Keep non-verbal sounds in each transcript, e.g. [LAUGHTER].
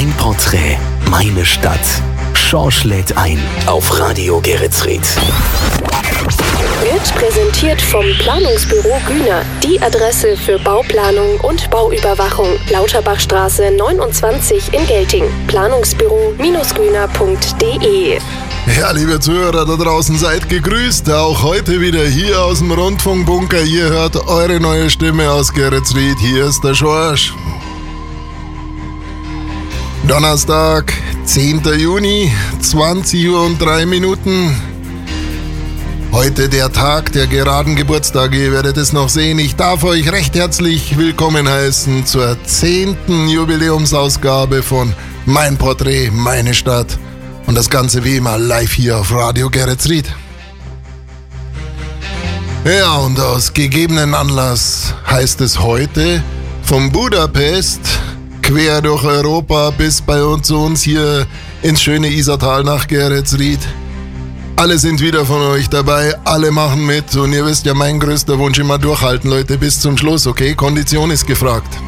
Mein Porträt, meine Stadt. Schorsch lädt ein auf Radio Geretsried. Wird präsentiert vom Planungsbüro Güner, die Adresse für Bauplanung und Bauüberwachung. Lauterbachstraße 29 in Gelting. Planungsbüro-güner.de Ja, liebe Zuhörer da draußen, seid gegrüßt. Auch heute wieder hier aus dem Rundfunkbunker. Ihr hört eure neue Stimme aus Geretsried. Hier ist der Schorsch. Donnerstag, 10. Juni, 20 Uhr und 3 Minuten. Heute der Tag der geraden Geburtstage, ihr werdet es noch sehen. Ich darf euch recht herzlich willkommen heißen zur 10. Jubiläumsausgabe von Mein Porträt, meine Stadt. Und das Ganze wie immer live hier auf Radio Geretsried. Ja, und aus gegebenen Anlass heißt es heute von Budapest quer durch Europa bis bei uns zu uns hier ins schöne Isartal nach Geretsried. Alle sind wieder von euch dabei, alle machen mit und ihr wisst ja, mein größter Wunsch immer durchhalten, Leute, bis zum Schluss, okay? Kondition ist gefragt.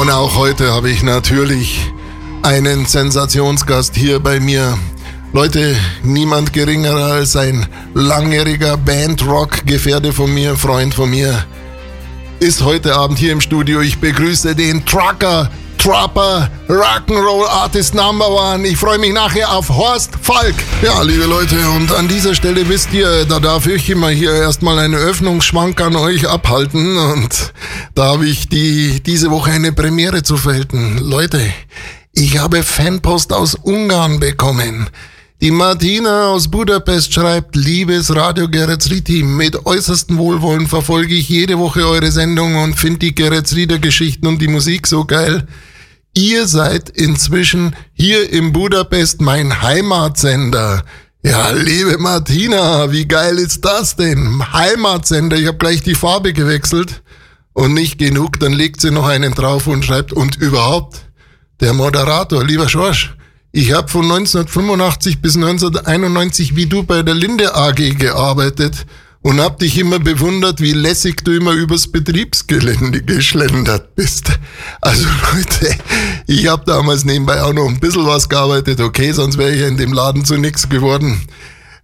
Und auch heute habe ich natürlich einen Sensationsgast hier bei mir. Leute, niemand geringer als ein langjähriger Bandrock-Gefährte von mir, Freund von mir, ist heute Abend hier im Studio. Ich begrüße den Trucker, Trapper, Rock'n'Roll Artist Number One. Ich freue mich nachher auf Horst Falk. Ja, liebe Leute, und an dieser Stelle wisst ihr, da darf ich immer hier erstmal einen Öffnungsschwank an euch abhalten. Und da habe ich die, diese Woche eine Premiere zu verhalten. Leute, ich habe Fanpost aus Ungarn bekommen. Die Martina aus Budapest schreibt, liebes Radio Geretsriti, mit äußerstem Wohlwollen verfolge ich jede Woche eure Sendung und finde die Geretsrieder Geschichten und die Musik so geil. Ihr seid inzwischen hier in Budapest mein Heimatsender. Ja, liebe Martina, wie geil ist das denn? Heimatsender, ich habe gleich die Farbe gewechselt. Und nicht genug, dann legt sie noch einen drauf und schreibt, und überhaupt, der Moderator, lieber Schorsch, ich habe von 1985 bis 1991 wie du bei der Linde AG gearbeitet und hab dich immer bewundert, wie lässig du immer übers Betriebsgelände geschlendert bist. Also Leute, ich habe damals nebenbei auch noch ein bisschen was gearbeitet, okay, sonst wäre ich in dem Laden zu nichts geworden.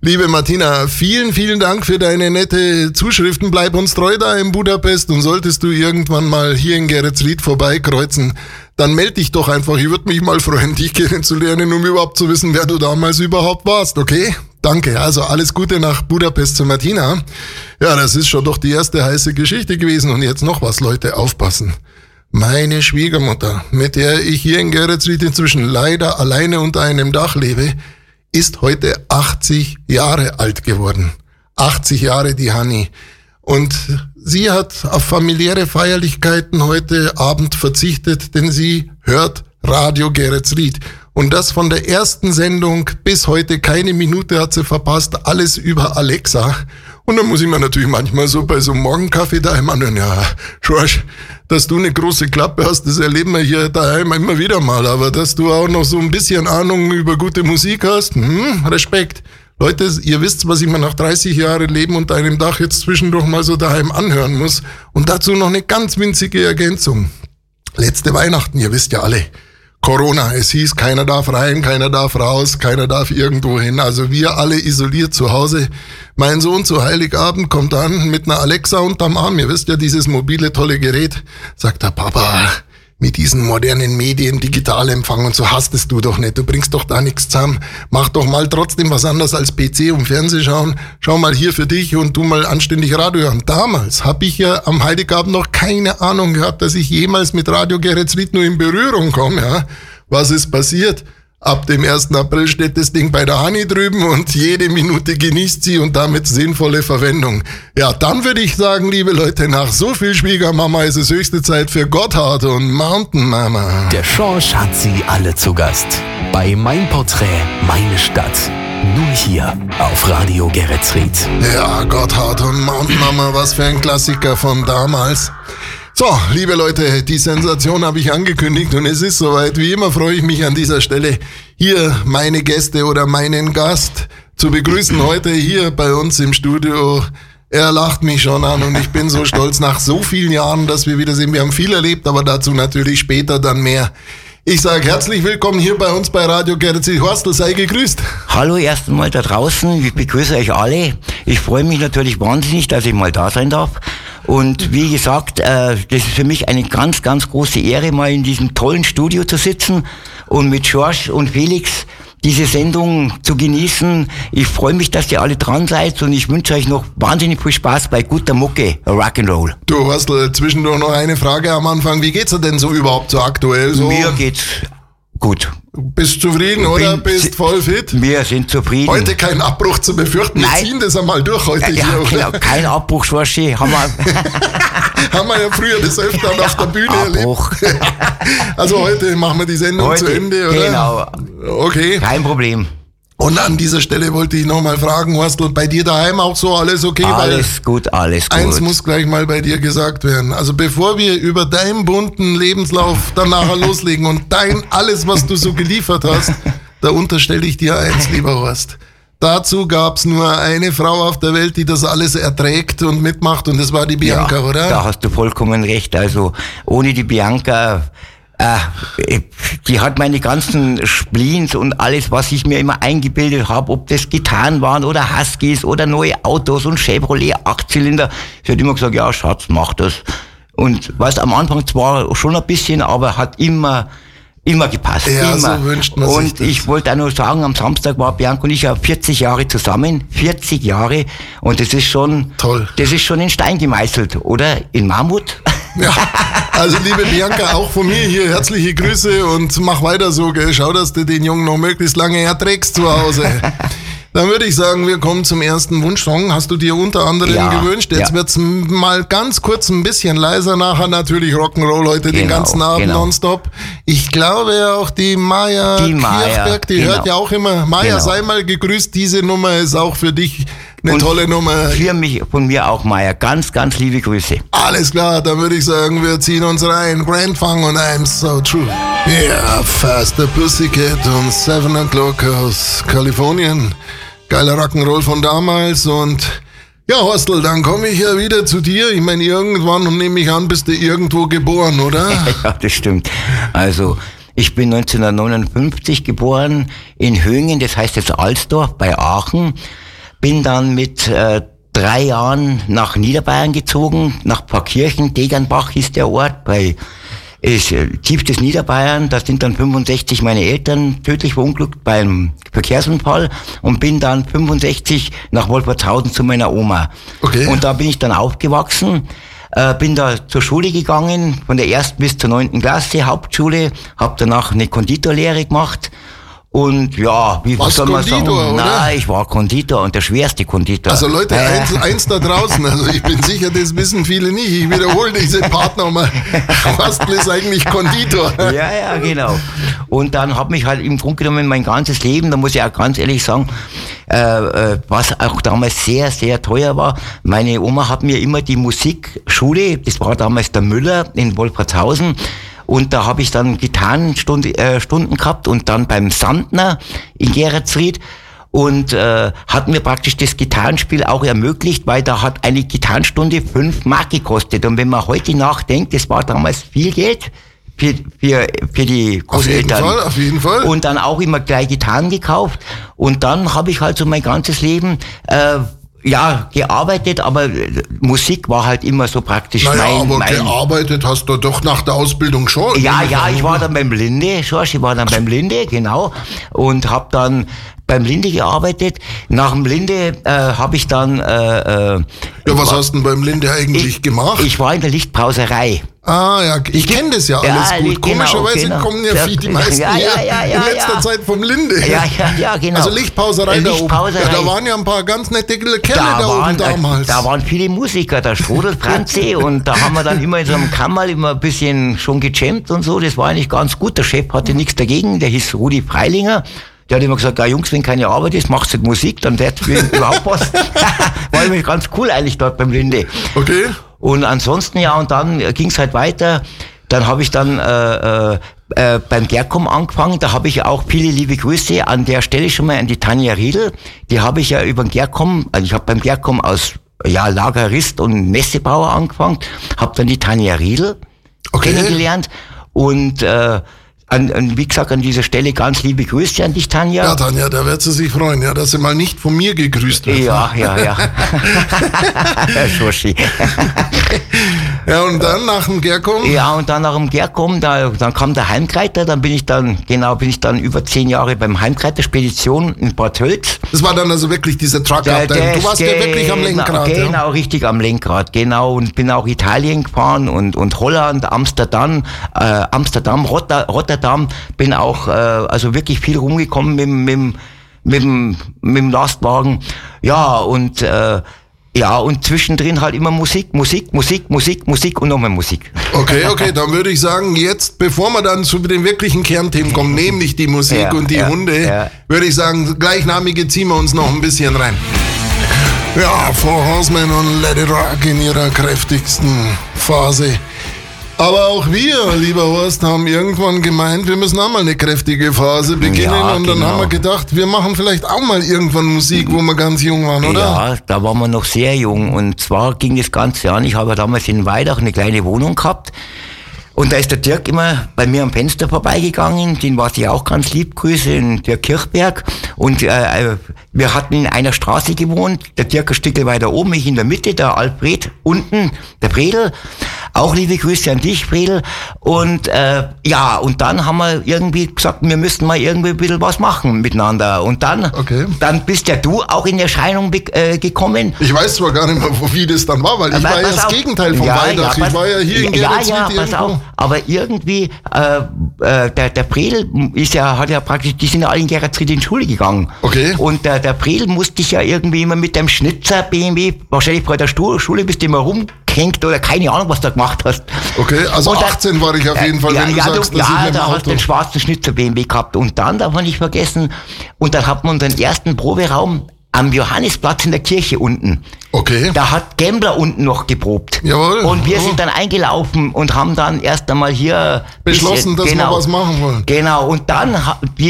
Liebe Martina, vielen, vielen Dank für deine nette Zuschriften. Bleib uns treu da in Budapest und solltest du irgendwann mal hier in Geretsried vorbeikreuzen, dann melde dich doch einfach. Ich würde mich mal freuen, [LAUGHS] dich kennenzulernen, um überhaupt zu wissen, wer du damals überhaupt warst, okay? Danke. Also alles Gute nach Budapest zu Martina. Ja, das ist schon doch die erste heiße Geschichte gewesen. Und jetzt noch was, Leute, aufpassen. Meine Schwiegermutter, mit der ich hier in Geretsried inzwischen leider alleine unter einem Dach lebe, ist heute 80 Jahre alt geworden. 80 Jahre die Hanni. Und sie hat auf familiäre Feierlichkeiten heute Abend verzichtet, denn sie hört Radio Geretsried. Und das von der ersten Sendung bis heute keine Minute hat sie verpasst, alles über Alexa. Und dann muss ich mir natürlich manchmal so bei so einem Morgenkaffee daheim anhören, ja, Schorsch, dass du eine große Klappe hast, das erleben wir hier daheim immer wieder mal. Aber dass du auch noch so ein bisschen Ahnung über gute Musik hast, hm, Respekt. Leute, ihr wisst, was ich mir nach 30 Jahren Leben unter einem Dach jetzt zwischendurch mal so daheim anhören muss. Und dazu noch eine ganz winzige Ergänzung. Letzte Weihnachten, ihr wisst ja alle, Corona. Es hieß, keiner darf rein, keiner darf raus, keiner darf irgendwo hin. Also wir alle isoliert zu Hause. Mein Sohn zu Heiligabend kommt an mit einer Alexa unterm Arm. Ihr wisst ja, dieses mobile tolle Gerät. Sagt der Papa, mit diesen modernen Medien, Digitalempfang und so hastest du doch nicht. Du bringst doch da nichts zusammen. Mach doch mal trotzdem was anderes als PC und Fernseh schauen. Schau mal hier für dich und du mal anständig Radio hören. Damals habe ich ja am Heiligabend noch keine Ahnung gehabt, dass ich jemals mit Radio Geretsried nur in Berührung komme. Ja? Was ist passiert? Ab dem 1. April steht das Ding bei der Honey drüben und jede Minute genießt sie und damit sinnvolle Verwendung. Ja, dann würde ich sagen, liebe Leute, nach so viel Schwiegermama ist es höchste Zeit für Gotthard und Mountain Mama. Der Schorsch hat sie alle zu Gast. Bei Mein Porträt, meine Stadt. Nur hier auf Radio Geretsried. Ja, Gotthard und Mountain Mama, was für ein Klassiker von damals. So, liebe Leute, die Sensation habe ich angekündigt und es ist soweit. Wie immer freue ich mich an dieser Stelle, hier meine Gäste oder meinen Gast zu begrüßen. Heute hier bei uns im Studio Er lacht mich schon an und ich bin so stolz nach so vielen Jahren, dass wir wieder sind. Wir haben viel erlebt, aber dazu natürlich später dann mehr. Ich sage herzlich willkommen hier bei uns bei Radio Gerzi Horstel, sei gegrüßt. Hallo erst einmal da draußen, ich begrüße euch alle. Ich freue mich natürlich wahnsinnig, dass ich mal da sein darf. Und wie gesagt, äh, das ist für mich eine ganz, ganz große Ehre, mal in diesem tollen Studio zu sitzen und mit George und Felix diese Sendung zu genießen. Ich freue mich, dass ihr alle dran seid und ich wünsche euch noch wahnsinnig viel Spaß bei guter Mucke, Rock'n'Roll. Du hast zwischendurch noch eine Frage am Anfang. Wie geht's dir denn so überhaupt so aktuell? So? Mir geht's gut. Bist zufrieden Bin, oder bist voll fit? Wir sind zufrieden. Heute kein Abbruch zu befürchten. Wir Nein. ziehen das einmal durch heute ja, hier. Genau, kein Abbruch, Schwarschi. Haben wir, [LAUGHS] haben wir ja früher das öfter auf der Bühne Abbruch. erlebt. [LAUGHS] also heute machen wir die Sendung heute, zu Ende, oder? Genau. Okay. Kein Problem. Und an dieser Stelle wollte ich nochmal fragen, Horstl, bei dir daheim auch so alles okay? Alles gut, alles gut. Eins muss gleich mal bei dir gesagt werden. Also bevor wir über deinen bunten Lebenslauf dann nachher [LAUGHS] loslegen und dein alles, was du so geliefert hast, [LAUGHS] da unterstelle ich dir eins, lieber Horst. Dazu gab's nur eine Frau auf der Welt, die das alles erträgt und mitmacht und das war die Bianca, ja, oder? Da hast du vollkommen recht. Also ohne die Bianca äh, die hat meine ganzen Spleens und alles, was ich mir immer eingebildet habe, ob das Gitarren waren oder Huskies oder neue Autos und Chevrolet Achtzylinder. Sie hat immer gesagt, ja Schatz, mach das. Und was am Anfang zwar schon ein bisschen, aber hat immer immer gepasst. Ja, immer. so wünscht man Und sich ich wollte auch nur sagen, am Samstag war Bianca und ich ja 40 Jahre zusammen. 40 Jahre. Und das ist schon, toll. Das ist schon in Stein gemeißelt, oder? In Mammut? Ja, also liebe Bianca, auch von mir hier herzliche Grüße und mach weiter so, gell? Schau, dass du den Jungen noch möglichst lange erträgst zu Hause. Dann würde ich sagen, wir kommen zum ersten Wunschsong. Hast du dir unter anderem ja, gewünscht? Jetzt ja. wird's mal ganz kurz ein bisschen leiser. Nachher natürlich Rock'n'Roll heute genau, den ganzen Abend genau. nonstop. Ich glaube auch die Maya die Kirchberg, die genau. hört ja auch immer. Maya, genau. sei mal gegrüßt. Diese Nummer ist auch für dich eine und tolle Nummer. Für mich, von mir auch, Maya. Ganz, ganz liebe Grüße. Alles klar, dann würde ich sagen, wir ziehen uns rein. Grand Funk und I'm so true. Yeah, Faster Pussycat und Seven O'Clock aus Kalifornien. Geiler Rock'n'Roll von damals und ja, Hostel, dann komme ich ja wieder zu dir. Ich meine, irgendwann nehme ich an, bist du irgendwo geboren, oder? [LAUGHS] ja, das stimmt. Also, ich bin 1959 geboren in Höingen, das heißt jetzt Alsdorf bei Aachen. Bin dann mit äh, drei Jahren nach Niederbayern gezogen, nach Pfarrkirchen, Degernbach hieß der Ort, bei ist tiefstes Niederbayern, da sind dann 65 meine Eltern tödlich verunglückt beim Verkehrsunfall und bin dann 65 nach Wolfertshausen zu meiner Oma. Okay. Und da bin ich dann aufgewachsen, äh, bin da zur Schule gegangen, von der ersten bis zur neunten Klasse, Hauptschule, habe danach eine Konditorlehre gemacht und ja, wie Was soll man Konditor, sagen? Oder? Nein, ich war Konditor und der schwerste Konditor. Also Leute, äh. eins, eins, da draußen, also ich bin sicher, das wissen viele nicht. Ich wiederhole diese Partner mal. [LAUGHS] Quastl ist eigentlich Konditor. Ja, ja, genau. Und dann hat mich halt im Grunde genommen mein ganzes Leben, da muss ich auch ganz ehrlich sagen, äh, äh, was auch damals sehr, sehr teuer war. Meine Oma hat mir immer die Musikschule, das war damals der Müller in Wolfratshausen, und da habe ich dann Gitarrenstunden äh, Stunden gehabt und dann beim Sandner in Geretsried und äh, hat mir praktisch das Gitarrenspiel auch ermöglicht, weil da hat eine Gitarrenstunde fünf Mark gekostet. Und wenn man heute nachdenkt, das war damals viel Geld für, für, für die Großeltern. Auf jeden Fall, auf jeden Fall. Und dann auch immer gleich Gitarren gekauft. Und dann habe ich halt so mein ganzes Leben äh, ja, gearbeitet, aber Musik war halt immer so praktisch naja, mein, aber mein gearbeitet hast du doch nach der Ausbildung schon. Ja, ja, ich war dann beim Linde, Schorsch, ich war dann beim Linde, genau, und habe dann beim Linde gearbeitet. Nach dem Linde äh, habe ich dann... Äh, äh, ja, was war, hast du denn beim Linde eigentlich ich, gemacht? Ich war in der Lichtbrauserei. Ah ja, ich kenne das ja alles ja, gut. Genau, Komischerweise genau. kommen ja, viel die meisten ja, ja, ja, ja, in letzter. Zeit vom Linde. Ja, ja, ja, genau. Also Lichtpauserei, Lichtpauserei. da oben. Ja, da waren ja ein paar ganz nette Kerle da, da waren, oben damals. Da waren viele Musiker, der Strudel Franzi [LAUGHS] und da haben wir dann immer in so einem Kammerl immer ein bisschen schon gejammt und so. Das war eigentlich ganz gut. Der Chef hatte nichts dagegen, der hieß Rudi Freilinger. Der hat immer gesagt, ja Jungs, wenn keine Arbeit ist, macht nicht Musik, dann wird überhaupt was. [LAUGHS] War nämlich ganz cool eigentlich dort beim Linde. Okay. Und ansonsten ja, und dann ging es halt weiter. Dann habe ich dann äh, äh, äh, beim Gerkom angefangen. Da habe ich auch viele liebe Grüße an der Stelle schon mal an die Tanja Riedel. Die habe ich ja über den Gerkom, also ich habe beim Gerkom aus ja, Lagerist und Messebauer angefangen, habe dann die Tanja Riedel Okay. kennengelernt und äh, an, an, wie gesagt, an dieser Stelle ganz liebe Grüße an dich, Tanja. Ja, Tanja, da wird sie sich freuen, ja, dass sie mal nicht von mir gegrüßt wird. Ja, ja, ja. [LAUGHS] [LAUGHS] Schoshi. Ja, und dann nach dem Gerkom? Ja, und dann nach dem Gerkom, da, dann kam der Heimkreiter, dann bin ich dann, genau, bin ich dann über zehn Jahre beim Heimkreiter Spedition in Bad Hölz. Das war dann also wirklich diese Truck-Abteilung. Du warst ja wirklich am Lenkrad. Genau, ja. richtig am Lenkrad, genau. Und bin auch Italien gefahren und, und Holland, Amsterdam, äh, Amsterdam, Rotter, Rotterdam. Bin auch, äh, also wirklich viel rumgekommen mit, mit, mit, dem- mit dem Lastwagen. Ja, und, äh, ja, und zwischendrin halt immer Musik, Musik, Musik, Musik, Musik und nochmal Musik. Okay, okay, dann würde ich sagen, jetzt, bevor wir dann zu den wirklichen Kernthemen kommen, nämlich die Musik Ja, und die ja, Hunde, ja. würde ich sagen, gleichnamige ziehen wir uns noch ein bisschen rein. Ja, Four Horsemen und Let It Rock in ihrer kräftigsten Phase. Aber auch wir, lieber Horst, haben irgendwann gemeint, wir müssen auch mal eine kräftige Phase beginnen. Ja, und dann genau. haben wir gedacht, wir machen vielleicht auch mal irgendwann Musik, wo wir ganz jung waren, oder? Ja, da waren wir noch sehr jung. Und zwar ging das Ganze an. Ich habe damals in Weidach eine kleine Wohnung gehabt. Und da ist der Dirk immer bei mir am Fenster vorbeigegangen, den war ich auch ganz lieb, Grüße in Dirk Kirchberg. Und äh, äh, wir hatten in einer Straße gewohnt, der Dirk ein Stück weiter oben, ich in der Mitte, der Alfred unten, der Bredel. Auch liebe Grüße an dich, Bredel. Und äh, ja, und dann haben wir irgendwie gesagt, wir müssten mal irgendwie ein bisschen was machen miteinander. Und dann, Okay. dann bist ja du auch in Erscheinung äh, gekommen. Ich weiß zwar gar nicht mehr, wo- wie das dann war, weil ich Aber war ja das auf. Gegenteil von Ja, Weidach. ja, ich war ja hier in ja, Geretsried ja, pass auf. Aber irgendwie, äh, äh, der, der Predel ist ja, hat ja praktisch, die sind ja alle in Geretsried in die Schule gegangen. Okay. Und der, Predel musste dich ja irgendwie immer mit dem Schnitzer BMW, wahrscheinlich bei der Schule bist du immer rumgehängt oder keine Ahnung, was du gemacht hast. Okay, also Und dann- 18 war ich auf jeden Fall, ja, wenn du ja, sagst, du, dass ich ja, dem da hast du den schwarzen Schnitzer BMW gehabt. Und dann darf man nicht vergessen, und dann hat man unseren ersten Proberaum am Johannesplatz in der Kirche unten. Okay. Da hat Gambler unten noch geprobt. Jawohl, Und wir sind dann eingelaufen und haben dann erst einmal hier Beschlossen, dass wir genau, was machen wollen. Genau. Und dann,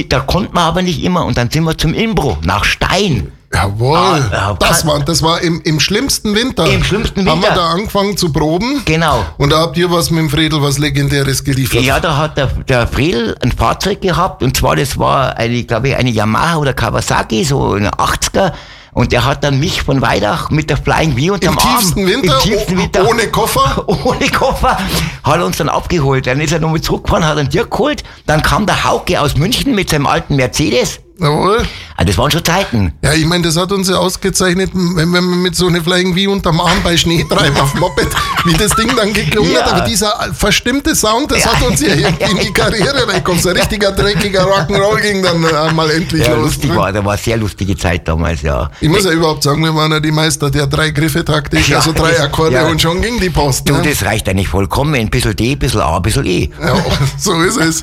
da konnten wir aber nicht immer. Und dann sind wir zum Imbro nach Stein. Jawohl. Ah, ja, das war, das war im, im schlimmsten Winter. Im schlimmsten Haben wir Winter. da angefangen zu proben. Genau. Und da habt ihr was mit dem Fredel, was Legendäres geliefert. Ja, da hat der, der Fredel ein Fahrzeug gehabt und zwar das war eine, glaube ich, eine Yamaha oder Kawasaki, so eine 80er. Und der hat dann mich von Weidach mit der Flying V unterm Im Arm. tiefsten Winter, Im tiefsten Winter. ohne Koffer? [LAUGHS] ohne Koffer. Hat er uns dann abgeholt. Dann ist er nochmal zurückgefahren, hat einen Dirk geholt. Dann kam der Hauke aus München mit seinem alten Mercedes. Jawohl. Ah, das waren schon Zeiten. Ja, ich meine, das hat uns ja ausgezeichnet, wenn, wenn man mit so einer Flying wie unterm Arm bei Schnee treiben auf dem Moped, [LAUGHS] wie das Ding dann geklungen Ja. hat. Aber dieser verstimmte Sound, das Ja. hat uns ja [LAUGHS] irgendwie in die Karriere reinkommen. So ein richtiger dreckiger Rock'n'Roll ging dann äh, mal endlich Ja, los. lustig ne? war, da war eine sehr lustige Zeit damals, ja. Ich muss ja überhaupt sagen, wir waren ja die Meister der drei Griffe Taktik, Ja, also drei Akkorde und schon ging die Post. Du, ne? das reicht eigentlich vollkommen. Ein bisschen D, ein bisschen A, ein bisschen E. Ja, [LAUGHS] so ist es.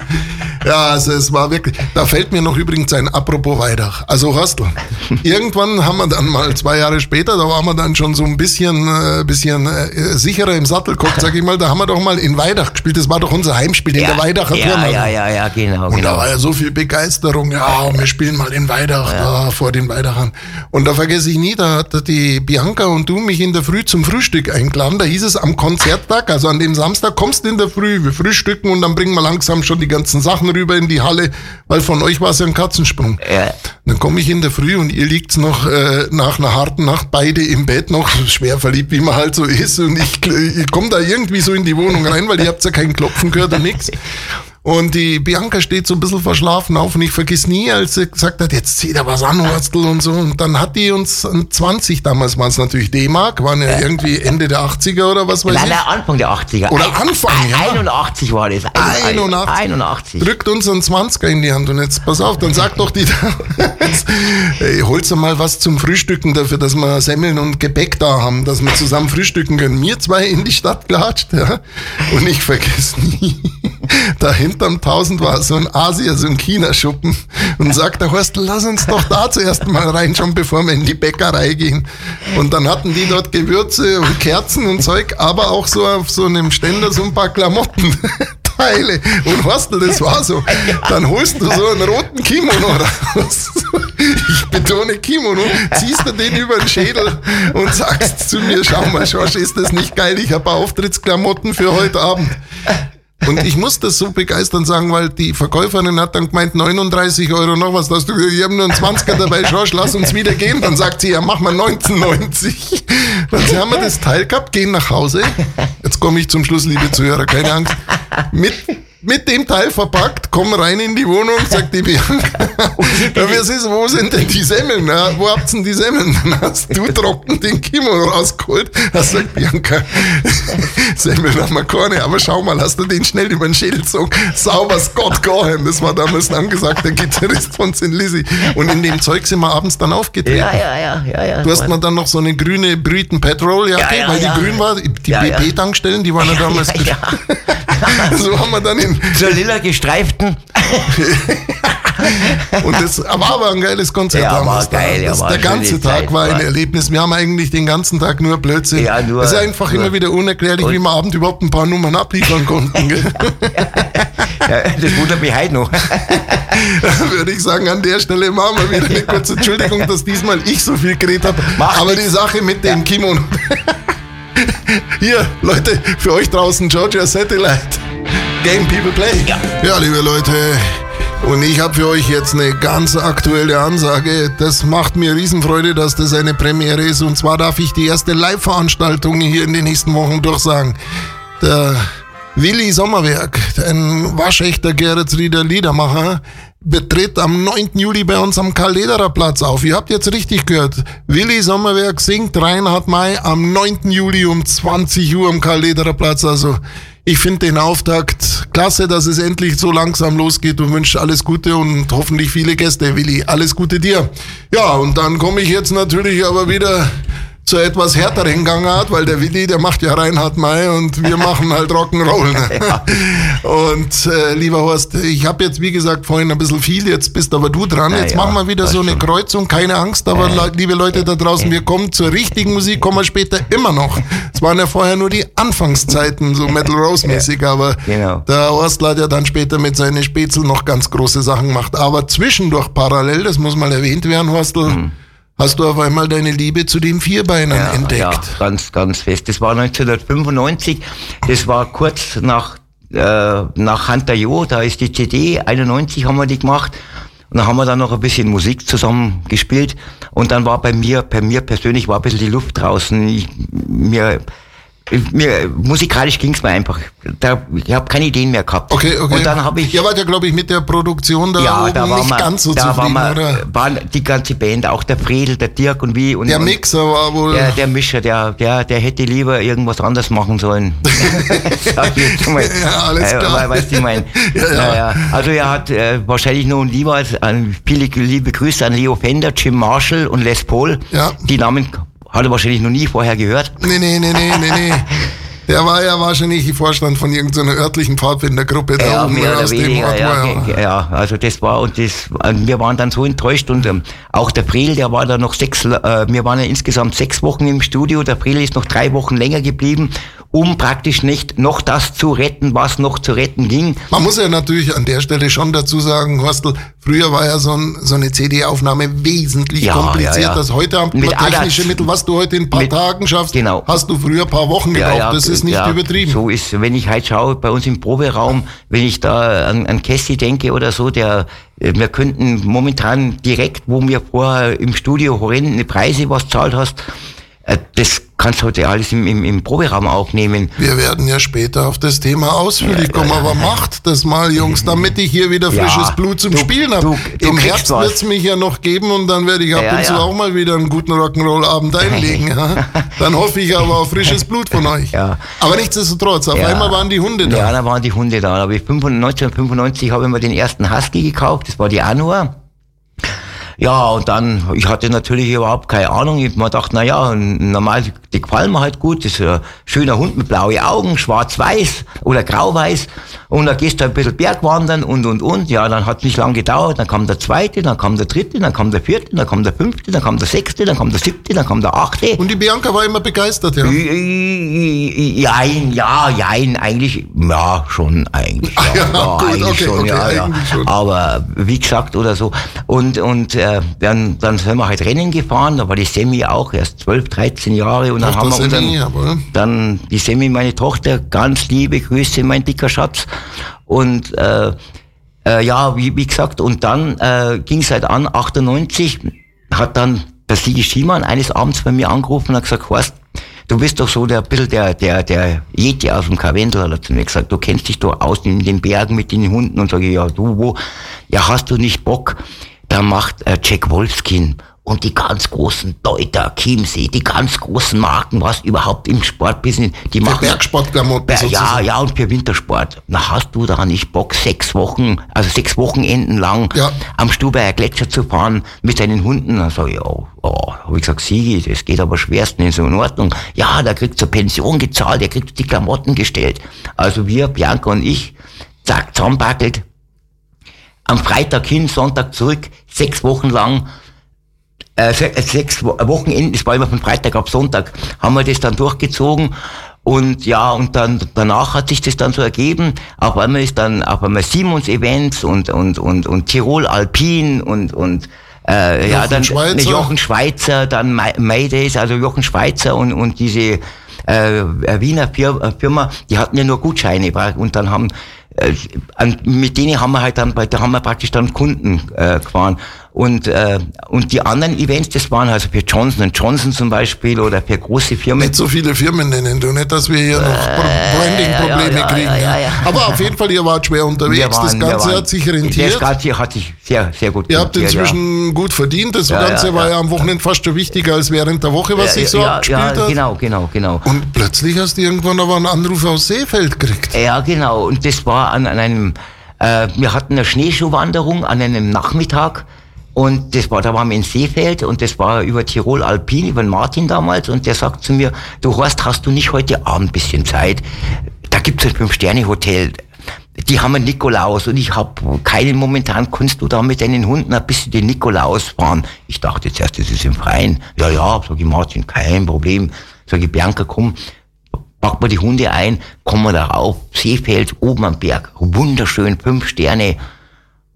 Ja, also es war wirklich. Da fällt mir noch übrigens ein Apropos Weidach. Also Hostel. Irgendwann haben wir dann mal zwei Jahre später, da waren wir dann schon so ein bisschen, äh, bisschen äh, sicherer im Sattel geguckt, sag ich mal. Da haben wir doch mal in Weidach gespielt. Das war doch unser Heimspiel in der Weidacher ja, Firma. ja, ja, ja, genau. Und da genau. war ja so viel Begeisterung. Ja, wir spielen mal in Weidach, da vor den Weidachern. Und da vergesse ich nie, da hat die Bianca und du mich in der Früh zum Frühstück eingeladen. Da hieß es am Konzerttag, also an dem Samstag, kommst du in der Früh, wir frühstücken und dann bringen wir langsam schon die ganzen Sachen rüber in die Halle, weil von euch war es ja ein Katzensprung. Ja. Dann komme ich in der Früh und ihr liegt noch äh, nach einer harten Nacht beide im Bett noch schwer verliebt, wie man halt so [LAUGHS] ist. Und ich, ich komme da irgendwie so in die Wohnung rein, weil ihr habt ja kein Klopfen gehört und nix. Und die Bianca steht so ein bisschen verschlafen auf und ich vergiss nie, als sie gesagt hat, jetzt zieh da was an, Horstel und so. Und dann hat die uns an 20, damals waren es natürlich D-Mark, waren ja irgendwie Ende der 80er oder was weiß Nein, ich. nein, Anfang der 80er. Oder Ein- Anfang, ein- ja. 81 war das. 81. 81. Drückt uns einen 20er in die Hand und jetzt pass auf, dann sagt doch die [LAUGHS] Ey, holst du mal was zum Frühstücken dafür, dass wir Semmeln und Gebäck da haben, dass wir zusammen frühstücken können. Mir zwei in die Stadt gelatscht, ja. Und ich vergesse nie, [LAUGHS] da hinterm Tausend war so ein Asier, so ein China-Schuppen und sagt der Horst, lass uns doch da zuerst mal reinschauen, bevor wir in die Bäckerei gehen. Und dann hatten die dort Gewürze und Kerzen und Zeug, aber auch so auf so einem Ständer so ein paar Klamotten. [LAUGHS] Teile. Und weißt du, das war so. Dann holst du so einen roten Kimono raus. Ich betone Kimono, ziehst du den über den Schädel und sagst zu mir, schau mal, Schorsch, ist das nicht geil? Ich habe Auftrittsklamotten für heute Abend. Und ich muss das so begeistern sagen, weil die Verkäuferin hat dann gemeint, 39 Euro noch was, dass du, ich habe nur einen 20er dabei, Schorsch, lass uns wieder gehen. Dann sagt sie, ja, mach mal 19,90. Dann haben wir das Teil gehabt, gehen nach Hause. Jetzt komme ich zum Schluss, liebe Zuhörer, keine Angst. Mit mit dem Teil verpackt, komm rein in die Wohnung, sagt die Bianca. [LAUGHS] ja, was ist, wo sind denn die Semmeln? Ja, wo habt ihr denn die Semmeln? [LAUGHS] Dann hast du trocken den Kimono rausgeholt. Da sagt Bianca, [LAUGHS] Semmeln haben wir keine, aber schau mal, hast du den schnell über den Schädel gezogen? Sauber Scott Cohen, das war damals ein angesagter Gitarrist von St. Lizzy. Und in dem Zeug sind wir abends dann aufgetreten. Ja, ja, ja, ja, ja. Du hast mir dann noch so eine grüne Brüten Petrol Jacke, Ja, weil die grün war. Die. BP-Tankstellen, die waren ja damals ja, ja. So haben wir dann in, [LAUGHS] Zur lila gestreiften. [LAUGHS] Und das war aber ein geiles Konzert. Ja, war geil, ja, das, war der ganze Tag Zeit, war ein Erlebnis. Wir haben eigentlich den ganzen Tag nur Blödsinn. Ja, nur- es ist einfach nur- immer wieder unerklärlich, wie wir abend überhaupt ein paar Nummern abliefern konnten. gell? [LAUGHS] Ja, das wundert mich heute noch. Würde ich sagen, an der Stelle machen wir wieder eine kurze Entschuldigung, dass diesmal ich so viel geredet habe. Macht Aber nichts. die Sache mit dem Kimono. Hier, Leute, für euch draußen Georgia Satellite. Game People Play. Ja. ja liebe Leute. Und ich habe für euch jetzt eine ganz aktuelle Ansage. Das macht mir Riesenfreude, dass das eine Premiere ist. Und zwar darf ich die erste Live-Veranstaltung hier in den nächsten Wochen durchsagen. Der Willi Sommerwerk, ein waschechter Geretsrieder Liedermacher, betritt am 9. Juli bei uns am Karl-Lederer Platz auf. Ihr habt jetzt richtig gehört. Willi Sommerwerk singt Reinhard May am 9. Juli um 20 Uhr am Karl-Lederer Platz. Also ich finde den Auftakt klasse, dass es endlich so langsam losgeht und wünsche alles Gute und hoffentlich viele Gäste, Willi. Alles Gute dir. Ja, und dann komme ich jetzt natürlich aber wieder zur etwas härteren Gangart, weil der Willi, der macht ja Reinhard May und wir machen halt Rock'n'Roll. Ne? [LAUGHS] [LAUGHS] Und äh, lieber Horst, ich habe jetzt wie gesagt vorhin ein bisschen viel, jetzt bist aber du dran. Jetzt ja, machen wir wieder so eine schon. Kreuzung, keine Angst, aber le- liebe Leute da draußen, wir kommen zur richtigen Musik, kommen wir später immer noch. Waren ja vorher nur die Anfangszeiten, so Metal [LAUGHS] Rose mäßig, aber Genau. der Horstler hat ja dann später mit seinen Spätzl noch ganz große Sachen gemacht. Aber zwischendurch parallel, das muss mal erwähnt werden, Horstl, hast du auf einmal deine Liebe zu den Vierbeinern Mhm. Ja, entdeckt. ja, ganz, ganz fest. Das war 1995. Das war kurz nach, äh, nach Hunter Jo. Da ist die CD, 91 haben wir die gemacht. Und dann haben wir dann noch ein bisschen Musik zusammen gespielt. Und dann war bei mir, bei mir persönlich war ein bisschen die Luft draußen. Ich, mir, mir, musikalisch ging's mir einfach. Da, ich habe keine Ideen mehr gehabt. Okay, okay. Und dann habe ich Ihr wart ja, glaube ich, mit der Produktion da ja, oben da war nicht man, ganz so da zufrieden, war man, oder? waren die ganze Band, auch der Fredel, der Dirk und wie. Und, Der Mixer war wohl... der, der Mischer, der, der, der hätte lieber irgendwas anderes machen sollen. [LAUGHS] Ja, alles klar. Äh, weißt du, ich mein. [LAUGHS] Ja, ja. ja. Also er hat äh, wahrscheinlich noch lieber als an, viele liebe Grüße an Leo Fender, Jim Marshall und Les Paul. Ja. Die Namen hat er wahrscheinlich noch nie vorher gehört. Nee, nee, nee, nee, nee, nee. Der [LAUGHS] war ja wahrscheinlich Vorstand von irgendeiner örtlichen Pfadfindergruppe da Ja, oben mehr oder weniger, ja, ge- ja, also das war und das, und wir waren dann so enttäuscht und ähm, auch der Friedel, der war da noch sechs, äh, wir waren ja insgesamt sechs Wochen im Studio, der Friedel ist noch drei Wochen länger geblieben, um praktisch nicht noch das zu retten, was noch zu retten ging. Man muss ja natürlich an der Stelle schon dazu sagen, Horstl, früher war ja so, ein, so eine CD-Aufnahme wesentlich Ja, komplizierter. ja, ja. als heute haben wir Mit technische Adas- Mittel. Was du heute in ein paar mit- Tagen schaffst, Genau. hast du früher ein paar Wochen gebraucht. das ist nicht übertrieben. So ist, wenn ich halt schaue, bei uns im Proberaum, wenn ich da an, an Cassie denke oder so, der, äh, wir könnten momentan direkt, wo wir vorher im Studio horrende Preise was zahlt hast, äh, das kannst heute alles im, im, im Proberaum aufnehmen. Wir werden ja später auf das Thema ausführlich kommen, aber macht das mal, Jungs, damit ich hier wieder Ja, frisches Blut zum du- Spielen habe. Im Herbst was. wird's mich ja noch geben und dann werde ich ab Ja, und zu ja. auch mal wieder einen guten Rock'n'Roll-Abend einlegen. ja. [LAUGHS] Dann hoffe ich aber auf frisches Blut von euch. Ja. Aber nichtsdestotrotz, auf Ja. einmal waren die Hunde da. Ja, da waren die Hunde da. 95 1995 habe ich mir den ersten Husky gekauft, das war die Anua. Ja, und dann, ich hatte natürlich überhaupt keine Ahnung. Ich mir gedacht, na ja, normal, die gefallen mir halt gut. Das ist ein schöner Hund mit blauen Augen, schwarz-weiß oder grau-weiß. Und da gehst du ein bisschen Bergwandern und, und, und. Ja, dann hat nicht lang gedauert. Dann kam der zweite, dann kam der dritte, dann kam der vierte, dann kam der fünfte, dann kam der sechste, dann kam der siebte, dann kam der achte. Und die Bianca war immer begeistert, ja? Jein, ja, jein, eigentlich, ja, schon eigentlich. Ja, [LAUGHS] ja, ja gut, eigentlich okay, schon, okay, ja, ja. Schon. Aber wie gesagt, oder so. Und, und äh, dann, dann sind wir halt Rennen gefahren, da war die Semi auch erst 12, 13 Jahre. Und dann Ach, haben wir unseren, aber. dann die Semi, meine Tochter, ganz liebe Grüße, mein dicker Schatz. Und äh, äh, ja, wie, wie gesagt, und dann äh, ging es halt an, 98, hat dann der Sigi Schiemann eines Abends bei mir angerufen und hat gesagt, Horst, du bist doch so der bisschen der, der, der Yeti aus dem Karwendel, hat er zu mir gesagt, du kennst dich doch aus in den Bergen mit den Hunden und sage ich, ja, du, wo? Ja, hast du nicht Bock? Da macht äh, Jack Wolfskin und die ganz großen Deuter, Chiemsee, die ganz großen Marken, was überhaupt im Sportbusiness, die für machen. Bergsportklamotten Ber Ja, ja, und für Wintersport. Na, hast du da nicht Bock, sechs Wochen, also sechs Wochenenden lang ja. am Stubaier Gletscher zu fahren mit deinen Hunden? Dann sag ich, oh, oh, hab ich gesagt, Sigi, das geht aber schwersten, ist so in Ordnung. Ja, da kriegst du Pension gezahlt, der kriegt die Klamotten gestellt. Also wir, Bianca und ich, zack, zusammenbackelt, am Freitag hin, Sonntag zurück, sechs Wochen lang äh, äh, sechs Wochenenden, das war immer von Freitag ab Sonntag, haben wir das dann durchgezogen. Und ja, und dann danach hat sich das dann so ergeben. Auf einmal ist dann auf einmal Simons Events und und und und Tirol Alpin und und äh, ja dann Schweizer. Jochen Schweizer, dann Maydays, also Jochen Schweizer und und diese äh, Wiener Firma, die hatten ja nur Gutscheine und dann haben äh, mit denen haben wir halt dann, da haben wir praktisch dann Kunden äh, gefahren. Und, äh, und die anderen Events, das waren also für Johnson Johnson zum Beispiel oder für große Firmen. Nicht so viele Firmen nennen du, nicht, dass wir hier noch äh, Branding-Probleme ja, ja, kriegen. Ja, Aber auf jeden Fall, ihr wart schwer unterwegs. Waren, das Ganze waren, hat sich rentiert. Das Ganze hat sich sehr, sehr gut Ihr habt inzwischen gut verdient. Das Ganze war ja am Wochenende fast schon wichtiger als während der Woche, was sich so ja, abgespielt hat. Genau, genau, genau. Und plötzlich hast du irgendwann aber einen Anruf aus Seefeld gekriegt. Ja, genau. Und das war an, an einem, äh, wir hatten eine Schneeschuhwanderung an einem Nachmittag und das war, da waren wir in Seefeld und das war über Tirol Alpin, über Martin damals und der sagt zu mir, du Horst, hast du nicht heute Abend bisschen Zeit? Da gibt's ein Fünf-Sterne-Hotel. Die haben einen Nikolaus und ich habe keinen momentan, kannst du da mit deinen Hunden ein bisschen den Nikolaus fahren? Ich dachte zuerst, das ist im Freien. Ja, ja, sag ich Martin, kein Problem. Sag ich, Bianca, komm, pack mal die Hunde ein, kommen wir da rauf, Seefeld, oben am Berg, wunderschön, fünf Sterne.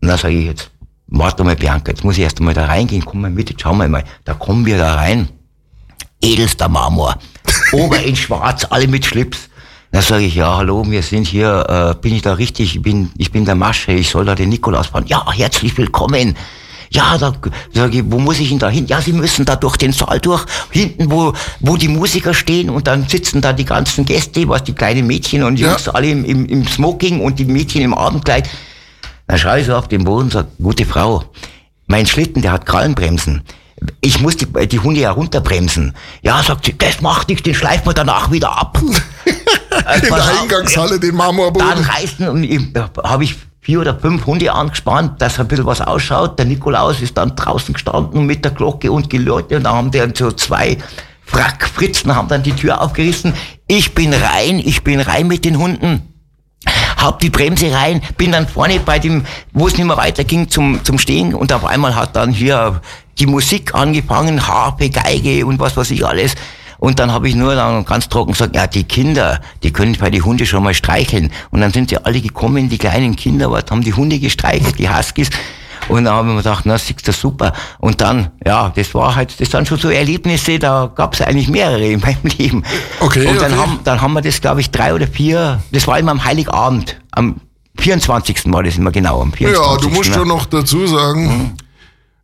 Und dann sage ich jetzt, warte mal Bianca, jetzt muss ich erst einmal da reingehen, komm mal mit, jetzt schauen wir mal. Da kommen wir da rein. Edelster Marmor. [LAUGHS] Ober in schwarz, alle mit Schlips. Da sage ich, ja, hallo, wir sind hier, äh, bin ich da richtig, ich bin, ich bin der Masche, ich soll da den Nikolaus fahren. Ja, herzlich willkommen. Ja, da sage ich, wo muss ich denn da hin? Ja, Sie müssen da durch den Saal durch, hinten, wo, wo die Musiker stehen und dann sitzen da die ganzen Gäste, was die kleinen Mädchen und Jungs ja. alle im, im, im Smoking und die Mädchen im Abendkleid. Dann schaue ich so auf den Boden und sage, gute Frau, mein Schlitten, der hat Krallenbremsen. Ich muss die, die Hunde ja runterbremsen. Ja, sagt sie, das macht nichts, den schleifen wir danach wieder ab. [LAUGHS] In der Eingangshalle den Marmorboden. Dann reißen und habe ich vier oder fünf Hunde angespannt, dass ein bisschen was ausschaut. Der Nikolaus ist dann draußen gestanden mit der Glocke und geläutet und da haben die so zwei Frackfritzen haben dann die Tür aufgerissen. Ich bin rein, ich bin rein mit den Hunden hab die Bremse rein, bin dann vorne bei dem, wo es nicht mehr weiterging, zum, zum Stehen und auf einmal hat dann hier die Musik angefangen, Harpe, Geige und was weiß ich alles. Und dann habe ich nur dann ganz trocken gesagt, ja, die Kinder, die können bei die Hunde schon mal streicheln. Und dann sind sie alle gekommen, die kleinen Kinder, was haben die Hunde gestreichelt, die Huskies. Und dann haben wir gedacht, na, siehst du super. Und dann, ja, das war halt, das sind schon so Erlebnisse, da gab es eigentlich mehrere in meinem [LAUGHS] Leben. Okay. Und dann, okay. haben, dann haben wir das, glaube ich, drei oder vier, das war immer am Heiligabend, am 24. war das immer genau. Am 24. Ja, du musst schon noch dazu sagen, mhm.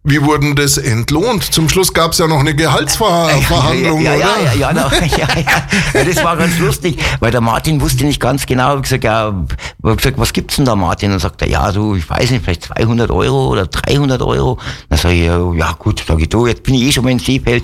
Wie wurden das entlohnt? Zum Schluss gab es ja noch eine Gehaltsverhandlung, ja, ja, oder? Ja, [LAUGHS] ja, ja, ja, das war ganz lustig, weil der Martin wusste nicht ganz genau. Ich gesagt, ja, ich gesagt, was gibt's denn da, Martin? Und sagt er, ja, so, ich weiß nicht, vielleicht 200 Euro oder 300 Euro. Dann sage ich, ja, gut, sage ich, du, jetzt bin ich eh schon mal in Seefeld.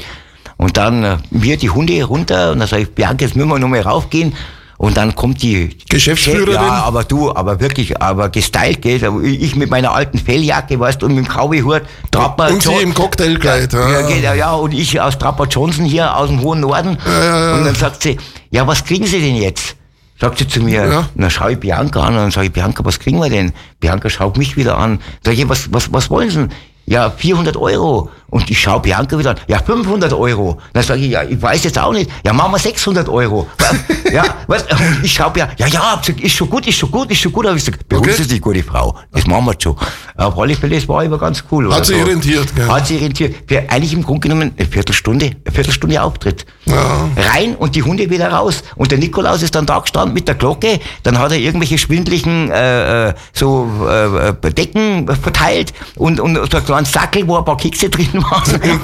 Und dann äh, wir die Hunde runter und dann sage ich, Bianca, jetzt müssen wir noch mal raufgehen. Und dann kommt die Geschäftsführerin? Ja, aber du, aber wirklich, aber gestylt geht. Ich mit meiner alten Felljacke, weißt du, und mit dem Cowboy-Hut, Trapper. Und sie im Cocktailkleid. Ja, ja, ja, ja, und ich aus Trapper Johnson hier aus dem hohen Norden. Ja. Und dann sagt sie, ja, was kriegen Sie denn jetzt? Sagt sie zu mir, Ja. dann schaue ich Bianca an und dann sage ich, Bianca, was kriegen wir denn? Bianca schaut mich wieder an. Sag ich, was, was, was wollen Sie denn? Ja, 400 Euro. Und ich schaue Bianca wieder an. Ja, 500 Euro. Dann sage ich, ja, ich weiß jetzt auch nicht. Ja, machen wir 600 Euro. [LAUGHS] ja, was? Und ich schaue ja, ja, ja, ist schon gut, ist schon gut, ist schon gut. Hab ich gesagt, beruhigen Okay. Sich, gute Frau. Das machen wir schon. Auf alle Fälle, das war aber ganz cool. Hat sich so. rentiert, gell? Hat sich rentiert. Für eigentlich im Grunde genommen eine Viertelstunde, eine Viertelstunde Auftritt. Ja. Rein und die Hunde wieder raus. Und der Nikolaus ist dann da gestanden mit der Glocke. Dann hat er irgendwelche schwindlichen äh, äh, so äh, äh, Decken verteilt und, und so einen kleinen Sackel, wo ein paar Kekse drin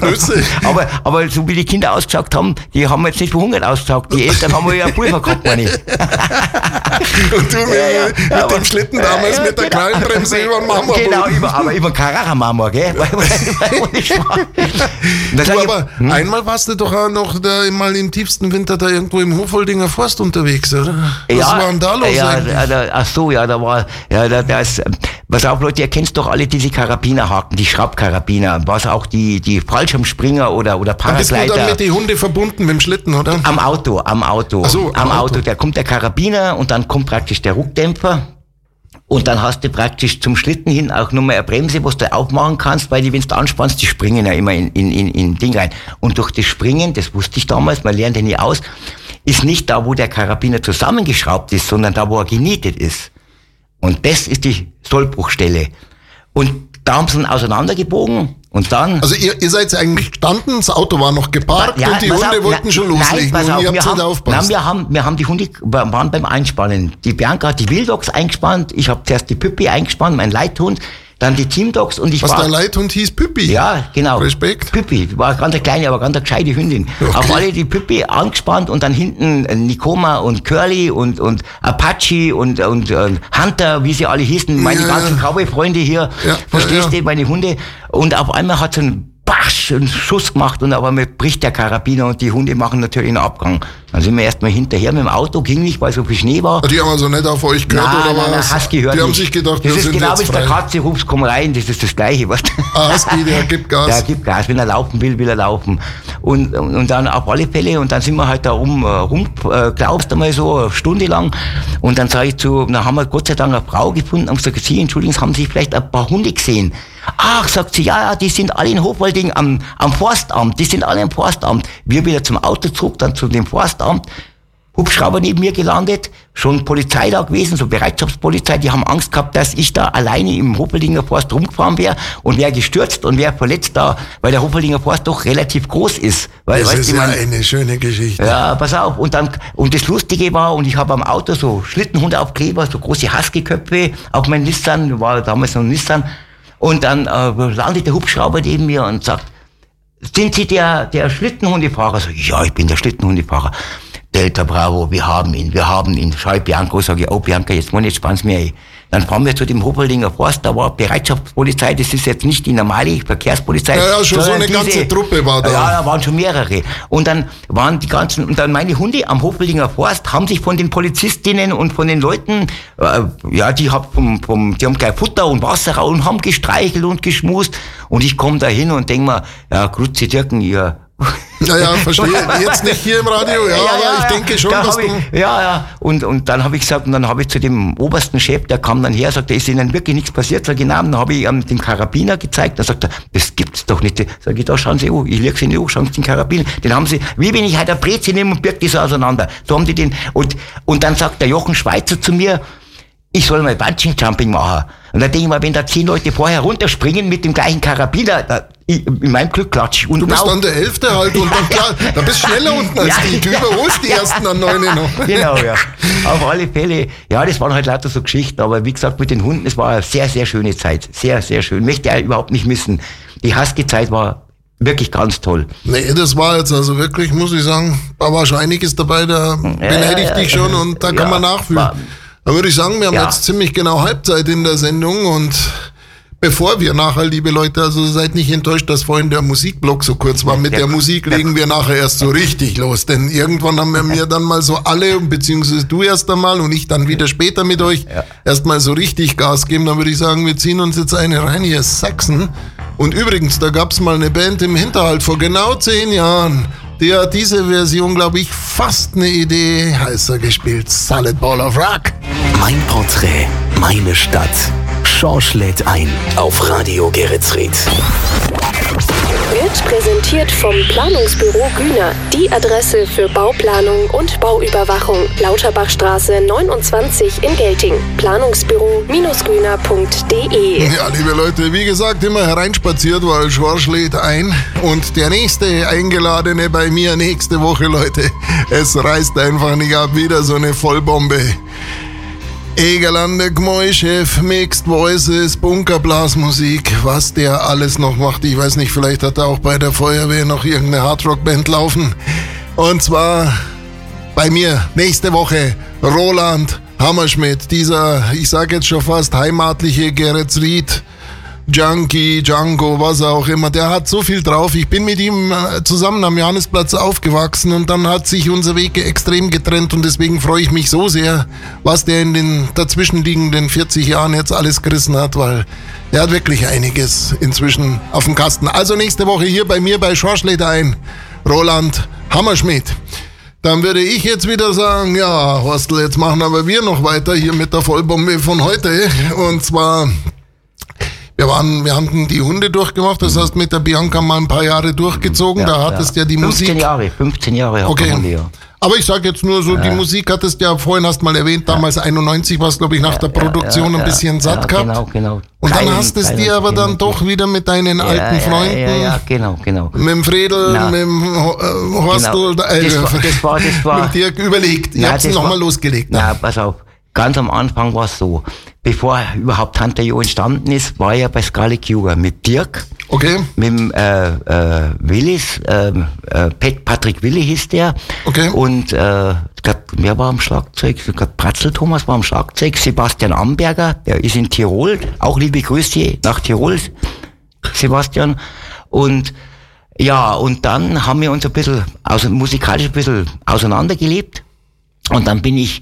Nüsse. [LAUGHS] aber, aber so wie die Kinder ausgeschaut haben, die haben jetzt nicht verhungert ausgeschaut. Die Eltern haben ja Pulver gehabt, meine ich. [LAUGHS] Und du mit, mit aber- dem Schlitten damals Ja, mit der genau. Kleinbremse über den Mama. Genau, über, aber über den Carrara-Marmor, gell? Weil- weil- weil [LAUGHS] ich war- Da Du, aber hm? einmal warst du doch auch noch da mal im tiefsten Winter da irgendwo im Hofoldinger Forst unterwegs, oder? Was war denn da los ja, ja, da, ach so, ja, da war, ja, da, da ist, pass auf, Leute, ihr kennt doch alle diese Karabinerhaken, die Schraubkarabiner, was auch die, die Fallschirmspringer oder, oder Da bist du dann Paragleiter. mit den Hunde verbunden mit dem Schlitten, oder? Am Auto, am Auto. Ach so, am am Auto. Auto. Da kommt der Karabiner und dann kommt praktisch der Ruckdämpfer. Und dann hast du praktisch zum Schlitten hin auch nochmal eine Bremse, was du aufmachen kannst, weil die, wenn du anspannst, die springen ja immer in, in, in, in Ding rein. Und durch das Springen, das wusste ich damals, man lernt ja nie aus, ist nicht da, wo der Karabiner zusammengeschraubt ist, sondern da, wo er genietet ist. Und das ist die Sollbruchstelle. Und da haben sie ihn auseinandergebogen und dann... Also ihr, ihr seid eigentlich gestanden, das Auto war noch geparkt und die Hunde auf, wollten na- schon nein, loslegen pass und auf, ihr wir habt haben, nicht aufpasst. Nein, wir haben, wir haben die Hunde waren beim Einspannen. Die Bianca hat die Wildogs eingespannt, ich habe zuerst die Püppi eingespannt, mein Leithund, dann die Teamdogs und ich Was war... der Leithund hieß Püppi. Ja, genau. Respekt. Püppi, war eine ganz kleine, aber ganz eine gescheite Hündin. Okay. Auf alle die Püppi angespannt und dann hinten Nikoma und Curly und, und Apache und, und, äh, Hunter, wie sie alle hießen, meine Ja, ganzen ja. Cowboy-Freunde hier, Ja, verstehst ja. du, meine Hunde. Und auf einmal hat so ein Basch, einen Schuss gemacht und auf einmal bricht der Karabiner und die Hunde machen natürlich einen Abgang. Dann sind wir erstmal hinterher mit dem Auto, ging nicht, weil so viel Schnee war. Die haben also nicht auf euch gehört Nein, oder nein, nein, was? hast gehört die haben nicht. sich gedacht, das wir ist sind genau wie der. Katze ruft, komm rein, das ist das Gleiche. Was? Ah, Husky, der gibt Gas. Der gibt Gas, wenn er laufen will, will er laufen. Und, und, und dann auf alle Fälle, und dann sind wir halt da rum, äh, rum äh, glaubst einmal so, eine Stunde lang. Und dann sage ich zu, dann haben wir Gott sei Dank eine Frau gefunden und gesagt, Sie, entschuldigen, haben Sie vielleicht ein paar Hunde gesehen? Ach, sagt sie, ja, ja, die sind alle in Hofwalding am, am Forstamt, die sind alle im Forstamt. Wir wieder zum Auto zurück, dann zu dem Forstamt. Hubschrauber neben mir gelandet, schon Polizei da gewesen, so Bereitschaftspolizei, die haben Angst gehabt, dass ich da alleine im Hoppeldinger Forst rumgefahren wäre und wäre gestürzt und wäre verletzt da, weil der Hoppeldinger Forst doch relativ groß ist. Weil, Das weißt ist du, ja man- eine schöne Geschichte. ja, pass auf. Und dann, und das Lustige war, und ich habe am Auto so Schlittenhundeaufkleber, so große Husky-Köpfe auf meinem Nissan, war damals noch ein Nissan. Und dann äh, landet der Hubschrauber neben mir und sagt, sind Sie der, der Schlittenhundefahrer? So, ja, ich bin der Schlittenhundefahrer. Delta Bravo, wir haben ihn, wir haben ihn. Schau ich Bianco, sage ich, oh Bianca, jetzt muss ich spann's mir. Dann fahren wir zu dem Hopeldinger Forst, da war Bereitschaftspolizei, das ist jetzt nicht die normale Verkehrspolizei. Ja, ja, schon so eine ganze Truppe war da. Ja, da waren schon mehrere. Und dann waren die ganzen, und dann meine Hunde am Hopelinger Forst haben sich von den Polizistinnen und von den Leuten, äh, ja, die haben vom, vom, die haben gleich Futter und Wasser und haben gestreichelt und geschmust. Und ich komme da hin und denk mir, ja, Grüezi Dirken, ihr Ja, ja, verstehe. Jetzt nicht hier im Radio, ja, [LAUGHS] aber ich denke schon, da dass hab du... ich, Ja, ja. Und, und dann habe ich gesagt, und dann habe ich zu dem obersten Chef, der kam dann her, sagte, ist Ihnen wirklich nichts passiert? Sag ich, nein, dann habe ich ihm den Karabiner gezeigt. Dann sagt er, das gibt's doch nicht. Sag ich, da schauen Sie, oh, ich leg Sie in die Uhr, schauen Sie den Karabiner. Den haben Sie, wie wenn ich halt ein Brezi nehme und birgt die so auseinander. So haben die den. Und, und dann sagt der Jochen Schweizer zu mir, ich soll mal Bungee Jumping machen. Und da denke ich mal, wenn da zehn Leute vorher runterspringen mit dem gleichen Karabiner, da, ich, in meinem Glück klatsch ich unten Du bist auf. dann der Elfte halt und dann klar, da bist du schneller unten als [LAUGHS] Ja, die. Du ja, überholst die ja. ersten an neune noch. [LAUGHS] genau, ja. Auf alle Fälle, ja, das waren halt lauter so Geschichten, aber wie gesagt, mit den Hunden, es war eine sehr, sehr schöne Zeit. Sehr, sehr schön. Möchte ich überhaupt nicht missen. Die Husky-Zeit war wirklich ganz toll. Nee, das war jetzt also wirklich, muss ich sagen, da war schon einiges dabei, da beneide ich ja, dich schon und da kann ja, man nachfühlen. war- Da würde ich sagen, wir haben Ja. jetzt ziemlich genau Halbzeit in der Sendung und bevor wir nachher, liebe Leute, also seid nicht enttäuscht, dass vorhin der Musikblock so kurz war. Mit der Musik legen wir nachher erst so richtig los. Denn irgendwann haben wir mir dann mal so alle, beziehungsweise du erst einmal und ich dann wieder später mit euch, ja. erstmal so richtig Gas geben. Dann würde ich sagen, wir ziehen uns jetzt eine rein. Hier Saxon. Und übrigens, da gab es mal eine Band im Hinterhalt vor genau zehn Jahren. Die hat diese Version, glaube ich, fast eine Idee heißer gespielt. Solid Ball of Rock. Mein Porträt, meine Stadt. Schorsch lädt ein auf Radio Geretsried. Wird präsentiert vom Planungsbüro Güner, die Adresse für Bauplanung und Bauüberwachung. Lauterbachstraße 29 in Gelting. Planungsbüro-güner.de. Ja, liebe Leute, wie gesagt, immer hereinspaziert, weil Schorsch lädt ein. Und der nächste Eingeladene bei mir nächste Woche, Leute, es reißt einfach nicht ab. Wieder so eine Vollbombe. Egerlande Gmoischef, Mixed Voices, Bunkerblasmusik, was der alles noch macht. Ich weiß nicht, vielleicht hat er auch bei der Feuerwehr noch irgendeine Hardrock-Band laufen. Und zwar bei mir nächste Woche Roland Hammerschmidt, dieser, ich sage jetzt schon fast heimatliche Gerrit Ried. Junkie, Django, was auch immer, der hat so viel drauf. Ich bin mit ihm äh, zusammen am Johannesplatz aufgewachsen und dann hat sich unser Weg extrem getrennt und deswegen freue ich mich so sehr, was der in den dazwischenliegenden 40 Jahren jetzt alles gerissen hat, weil er hat wirklich einiges inzwischen auf dem Kasten. Also nächste Woche hier bei mir bei Schorschleder ein, Roland Hammerschmidt. Dann würde ich jetzt wieder sagen, ja, Horstel, jetzt machen aber wir noch weiter hier mit der Vollbombe von heute. Und zwar wir waren, wir haben die Hunde durchgemacht, das heißt mit der Bianca mal ein paar Jahre durchgezogen, ja, da hattest ja, ja die 15 Musik. 15 Jahre, 15 Jahre okay. Hunde, ja. Aber ich sage jetzt nur so, die Musik hattest ja vorhin hast mal erwähnt, damals 91 war es, glaube ich, nach der Produktion ein bisschen satt gehabt. Genau, genau. Und dann hast es dir aber dann genau, doch wieder mit deinen alten Freunden. Ja, ja, genau, genau. Mit dem Fredel, Na, mit dem äh, Horstel, genau. äh, das war, das [LAUGHS] war, das war, mit Dirk überlegt. Ihr habt es nochmal losgelegt. Na, pass auf. Ganz am Anfang war es so, bevor überhaupt Hunter Jo entstanden ist, war er bei Scarlet Cougar mit Dirk, okay. mit dem äh, äh, Willis, äh, äh, Patrick Willi hieß der, okay. und äh, wer war am Schlagzeug? Pratzel Thomas war am Schlagzeug, Sebastian Amberger, der ist in Tirol, auch liebe Grüße nach Tirol, Sebastian, und ja, und dann haben wir uns ein bisschen, also musikalisch ein bisschen auseinandergelebt, und dann bin ich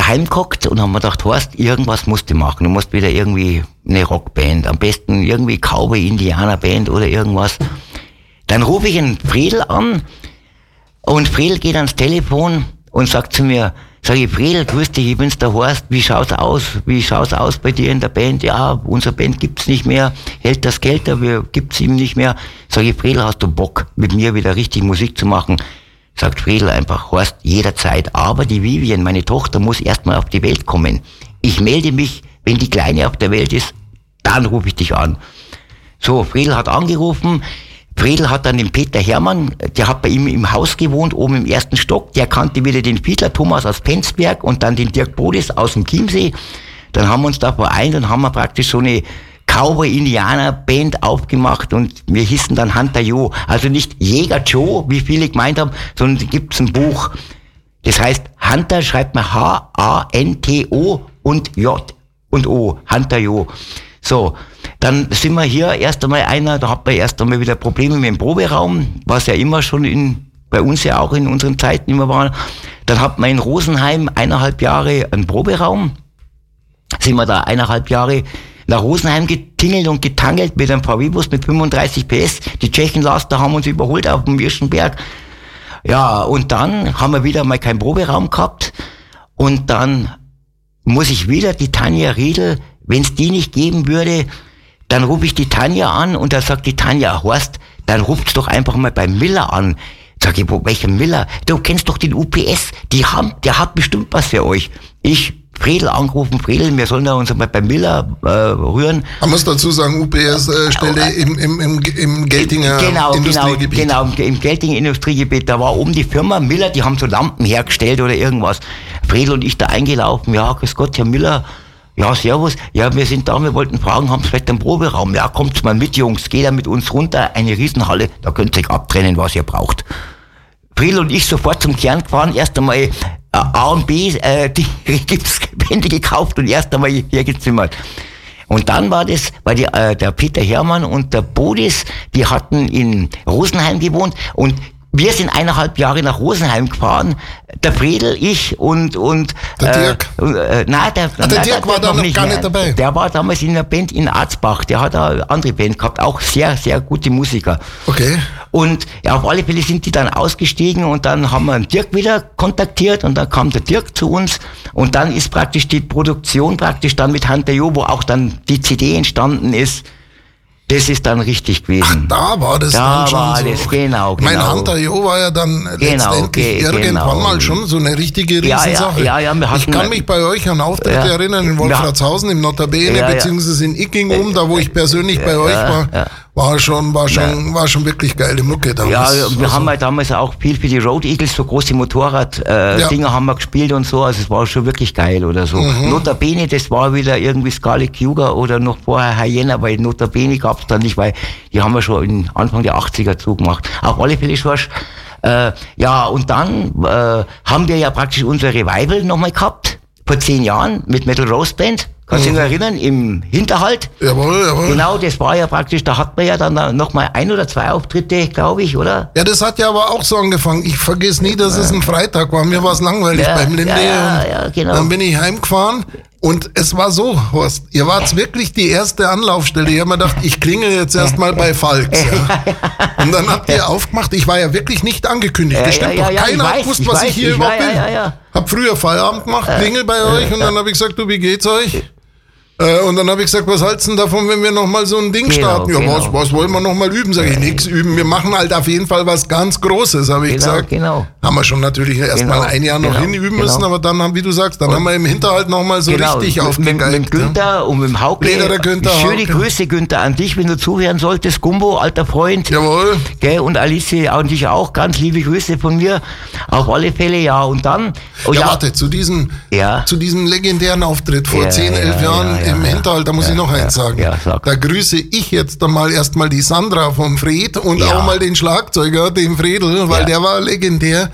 daheim gehockt und haben mir gedacht, Horst, irgendwas musst du machen. Du musst wieder irgendwie eine Rockband, am besten irgendwie Cowboy Indianer Band oder irgendwas. Dann rufe ich einen Friedel an und Friedel geht ans Telefon und sagt zu mir, sag ich, Friedel, grüß dich, ich bin's der Horst, wie schaut's aus? Wie schaut's aus bei dir in der Band? Ja, unsere Band gibt's nicht mehr, hält das Geld, aber gibt's ihm nicht mehr. Sag ich, Friedel, hast du Bock, mit mir wieder richtig Musik zu machen? Sagt Friedel einfach, Horst, jederzeit. Aber die Vivian, meine Tochter, muss erstmal auf die Welt kommen. Ich melde mich, wenn die Kleine auf der Welt ist, dann rufe ich dich an. So, Friedel hat angerufen. Friedel hat dann den Peter Hermann, der hat bei ihm im Haus gewohnt, oben im ersten Stock. Der kannte wieder den Fiedler Thomas aus Penzberg und dann den Dirk Bodis aus dem Chiemsee. Dann haben wir uns da vereint und haben wir praktisch so eine Cowboy-Indianer-Band aufgemacht und wir hießen dann Hunter Joe. Also nicht Jäger Joe, wie viele gemeint haben, sondern gibt es ein Buch. Das heißt, Hunter schreibt man H-A-N-T-O und J und O. Hunter Joe. So, dann sind wir hier erst einmal einer, da hat man erst einmal wieder Probleme mit dem Proberaum, was ja immer schon in, bei uns ja auch in unseren Zeiten immer war. Dann hat man in Rosenheim eineinhalb Jahre einen Proberaum. Sind wir da eineinhalb Jahre nach Rosenheim getingelt und getangelt mit einem VW-Bus mit 35 PS. Die Tschechenlaster haben uns überholt auf dem Wirschenberg. Ja, und dann haben wir wieder mal keinen Proberaum gehabt. Und dann muss ich wieder die Tanja Riedel, wenn es die nicht geben würde, dann rufe ich die Tanja an und da sagt die Tanja, Horst, dann ruft's doch einfach mal beim Miller an. Sag ich, welcher Miller? Du kennst doch den UPS, die haben, der hat bestimmt was für euch. Ich Fredel angerufen, Fredel, wir sollen da uns mal bei Miller äh, rühren. Man muss dazu sagen, UPS-Stelle äh, im, im, im, im Geltinger genau, genau Industriegebiet. Genau, genau, im Geltinger Industriegebiet. Da war oben die Firma Miller, die haben so Lampen hergestellt oder irgendwas. Fredel und ich da eingelaufen, ja, grüß Gott, Herr Miller, ja, servus. Ja, wir sind da, wir wollten fragen, haben Sie vielleicht einen Proberaum? Ja, kommt mal mit, Jungs, geht da mit uns runter, eine Riesenhalle, da könnt ihr euch abtrennen, was ihr braucht. Friedel und ich sofort zum Kern gefahren, erst einmal äh, A und B, äh, die [LAUGHS] Gipsbände gekauft und erst einmal hergezimmert. Und dann war das, weil die, äh, der Peter Hermann und der Bodis, die hatten in Rosenheim gewohnt und wir sind eineinhalb Jahre nach Rosenheim gefahren, der Fredel, ich und und der Dirk. Äh, nein, der, ah, der nein, Dirk war da noch gar nicht dabei. Der war damals in der Band in Arzbach. Der hat eine andere Band gehabt, auch sehr sehr gute Musiker. Okay. Und ja, auf alle Fälle sind die dann ausgestiegen und dann haben wir den Dirk wieder kontaktiert und dann kam der Dirk zu uns und dann ist praktisch die Produktion praktisch dann mit Hunter Jo, wo auch dann die CD entstanden ist. Das ist dann richtig gewesen. Ach, da war das da dann schon war so. das, genau, genau. Mein Hunter Jo war ja dann Genau, letztendlich ge- irgendwann genau. mal schon so eine richtige Ja, ja, Riesensache. ja, ja, wir ich kann mich bei euch an Auftritte Ja. erinnern in Wolfratshausen im Notabene, Ja, ja. beziehungsweise in Icking um, da wo ich persönlich bei euch war, ja. War schon, war schon, war schon wirklich geile Mucke damals. Ja, wir Also, haben halt damals auch viel für die Road Eagles, so große Motorrad-Dinger äh, Ja. Haben wir gespielt und so, also es war schon wirklich geil oder so. Mhm. Notabene, das war wieder irgendwie Scarlet Cougar oder noch vorher Hyena, weil Notabene gab's dann nicht, weil die haben wir schon Anfang der 80er zugemacht. Auf alle Fälle Schorsch. Äh, ja, und dann äh, haben wir ja praktisch unser Revival nochmal gehabt, vor zehn Jahren mit Metal Roast Band. Kannst du dich noch erinnern? Im Hinterhalt. Jawohl, jawohl. Genau, das war ja praktisch, da hat man ja dann noch mal ein oder zwei Auftritte, glaube ich, oder? Ja, das hat ja aber auch so angefangen. Ich vergesse nie, dass es ein Freitag war. Mir war es langweilig Ja, beim Linde. ja, ja, ja, genau. Dann bin ich heimgefahren und es war so, Horst, ihr wart wirklich die erste Anlaufstelle. Ich habe mir gedacht, ich klingel jetzt erstmal bei Falks. [LAUGHS] Ja. Und dann habt ihr aufgemacht. Ich war ja wirklich nicht angekündigt. Ja, das stimmt ja, doch. ja, Keiner hat gewusst, was weiß, ich hier ich überhaupt bin. ja, ja, ja. Hab früher Feierabend gemacht, klingel bei euch und dann habe ich gesagt, du, wie geht's euch? Äh, Und dann habe ich gesagt, was halt's denn davon, wenn wir nochmal so ein Ding Genau, starten? Ja, genau. was, was wollen wir nochmal üben? Sag ich, nix üben. Wir machen halt auf jeden Fall was ganz Großes, habe ich Genau, gesagt. genau. Haben wir schon natürlich erst Genau, mal ein Jahr noch genau, hinüben genau. müssen, aber dann haben, wie du sagst, dann haben wir im Hinterhalt nochmal so richtig Genau, mit, mit, aufgegeigt. mit Günther und mit dem Hauke. Lederer Günther, Schöne Hauke. Grüße, Günther, an dich, wenn du zuhören solltest. Gumbo, alter Freund. Ja. Jawohl. Gell, und Alice, an dich auch, ganz liebe Grüße von mir. Auf alle Fälle, ja. Und dann, oh, Ja, warte, zu diesem, Ja. zu diesem legendären Auftritt vor Ja, 10, 11 ja, Jahren ja, ja, im ja. Hinterhalt, da muss Ja, ich noch ja, eins sagen. ja, sag. Da grüße ich jetzt einmal erstmal die Sandra vom Fred und Ja. auch mal den Schlagzeuger, den Fredel, weil Ja. der war legendär.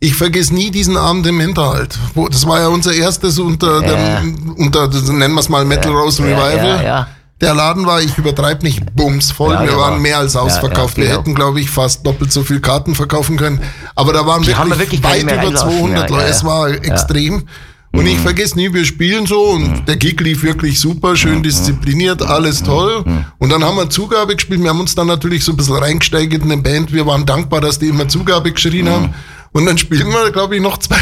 Ich vergesse nie diesen Abend im Hinterhalt. Das war ja unser erstes unter, dem, unter nennen wir es mal Metal Rose Ja, Revival. ja, ja. Der Laden war, ich übertreibe nicht, bumsvoll. Ja, Wir waren war- mehr als Ja, ausverkauft. ja, Wir genau. hätten, glaube ich, fast doppelt so viel Karten verkaufen können. Aber da waren haben wir wirklich, wirklich weit über reinlassen. 200 Ja, Leute. ja, Es ja. war extrem. Und ich vergesse nie, wir spielen so und der Gig lief wirklich super, schön diszipliniert, alles toll. Und dann haben wir Zugabe gespielt. Wir haben uns dann natürlich so ein bisschen reingesteigert in den Band. Wir waren dankbar, dass die immer Zugabe geschrien haben. Und dann spielen wir, glaube ich, noch zwei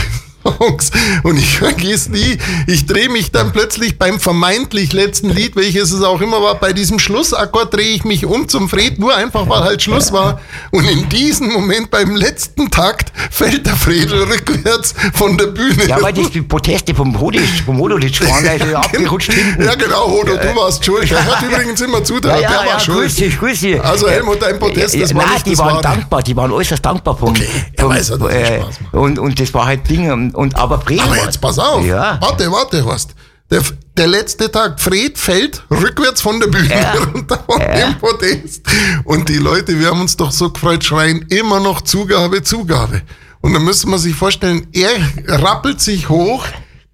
Songs. Und ich vergesse nie, ich drehe mich dann plötzlich beim vermeintlich letzten Lied, welches es auch immer war, bei diesem Schlussakkord drehe ich mich um zum Fred, nur einfach, weil halt Schluss war. Und in diesem Moment, beim letzten Takt, fällt der Fred rückwärts von der Bühne. Ja, weil das die Proteste vom Hoditsch, vom Hodolitsch waren, da ist [LAUGHS] er abgerutscht hinten. Ja, genau, Hodo, du warst schuld. Der hat übrigens immer Ja, zutraut, ja, der war ja, schuld. grüß dich, grüß dich. Also Helmut, dein Protest, das war Nein, nicht die das waren Wahre. dankbar, die waren äußerst dankbar vom, Okay, er vom weiß ja, es äh, und, und das war halt Ding und, und aber Fred Aber jetzt pass auf. Ja. Warte, warte, Horst. Der, der letzte Tag, Fred fällt rückwärts von der Bühne Ja. runter von Ja. dem Podest. Und die Leute, wir haben uns doch so gefreut, schreien immer noch Zugabe, Zugabe. Und dann müsste man sich vorstellen, er rappelt sich hoch,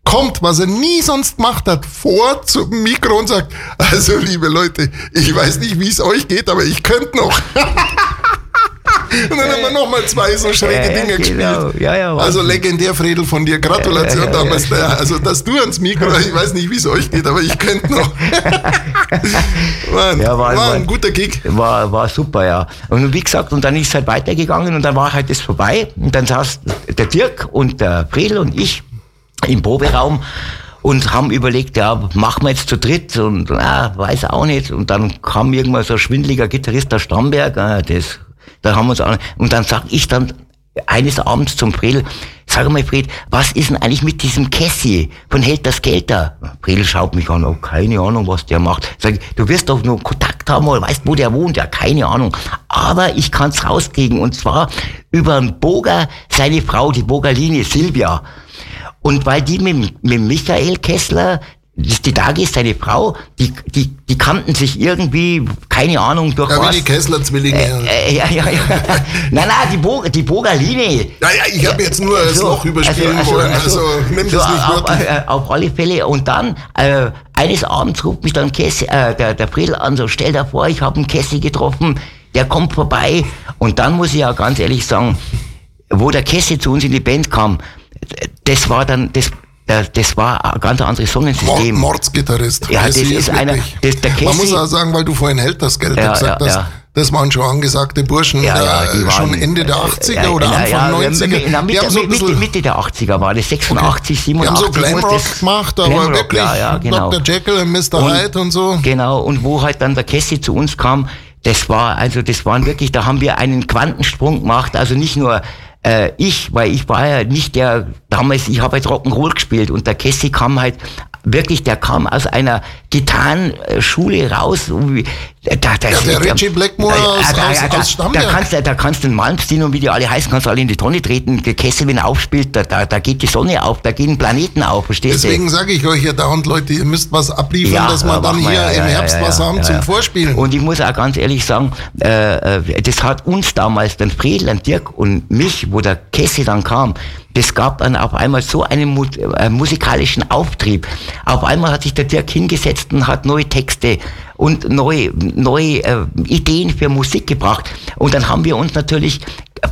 kommt, was er nie sonst gemacht hat, vor zum Mikro und sagt, also liebe Leute, ich weiß nicht, wie es euch geht, aber ich könnte noch. [LAUGHS] Und dann haben wir nochmal zwei so schräge Ja, Dinge genau. gespielt. Ja, ja, also legendär, Fredel, von dir. Gratulation damals. Also, dass du ans Mikro, ich weiß nicht, wie es euch geht, aber ich könnte noch. [LAUGHS] Mann, war- war, war- ein guter Gig. War, war super, ja. Und wie gesagt, und dann ist es halt weitergegangen und dann war halt das vorbei. Und dann saß der Dirk und der Fredel und ich im Proberaum und haben überlegt, ja, machen wir jetzt zu dritt und ah, weiß auch nicht. Und dann kam irgendwann so ein schwindeliger Gitarrist, der Stamberg, ah, das, da haben wir uns auch, und dann sag ich dann eines Abends zum Fredel, sag mal Fred, was ist denn eigentlich mit diesem Cassie von Held das Geld da? Fredel schaut mich an, oh, keine Ahnung, was der macht. Sag, ich, du wirst doch nur Kontakt haben oder weißt, wo der wohnt, ja, keine Ahnung. Aber ich kann's rauskriegen und zwar über einen Boger, seine Frau, die Bogerlinie Silvia. Und weil die mit, mit Michael Kessler die Dagi ist seine Frau, die, die, die kannten sich irgendwie, keine Ahnung, durch Ja, was. wie die Kessler-Zwillinge. Äh, ja, ja, ja. [LAUGHS] nein, nein, die, Bo die Bogaline. Naja, ich habe jetzt nur das Loch überspielen wollen, also, nimm das nicht auf, äh, auf alle Fälle. Und dann, äh, eines Abends ruft mich dann Kessi, äh, der, der Friedl an, so stell dir vor, ich habe einen Kessi getroffen, der kommt vorbei. Und dann muss ich ja ganz ehrlich sagen, wo der Kessi zu uns in die Band kam, das war dann, das, das, war ein ganz anderes Songensystem. Mordsgitarrist. Ja, das Casey ist einer- das- der Man Casey- muss auch sagen, weil du vorhin hält das Geld Ja, gesagt ja, hast, ja. das waren schon angesagte Burschen, Ja, ja, äh, die schon waren, Ende der äh, 80er ja, oder Anfang ja, 90er. Na, Mitte, so Mitte, Mitte der 80er war das, 86, die haben 87. so Glamrock gemacht, aber Glamrock, wirklich ja, genau. Dr. Jekyll und Mr. Und- Hyde und so. Genau, und wo halt dann der Kessi zu uns kam, das war, also das waren wirklich, da haben wir einen Quantensprung gemacht, also nicht nur äh, ich, weil ich war ja nicht der, damals, ich habe halt Rock'n'Roll gespielt und der Kessi kam halt wirklich, der kam aus einer Gitarrenschule raus. und wie- Da, da, Ja, der Richie Blackmore aus- aus- da, aus da, kannst, du- da kannst du den Malmsteen und wie die alle heißen, kannst du alle in die Tonne treten. Der Kessi, wenn er aufspielt, da, da, da geht die Sonne auf, da gehen Planeten auf, verstehst? Deswegen sage ich euch ja dauernd, Leute, ihr müsst was abliefern, Ja, dass wir ja, dann hier ja, im Herbst was haben zum. Vorspielen. Und ich muss auch ganz ehrlich sagen, äh, äh, das hat uns damals, den Friedel, den Dirk und mich, wo der Kessi dann kam, das gab dann auf einmal so einen äh, musikalischen Auftrieb. Auf einmal hat sich der Dirk hingesetzt und hat neue Texte und neue, neue äh, Ideen für Musik gebracht. Und dann haben wir uns natürlich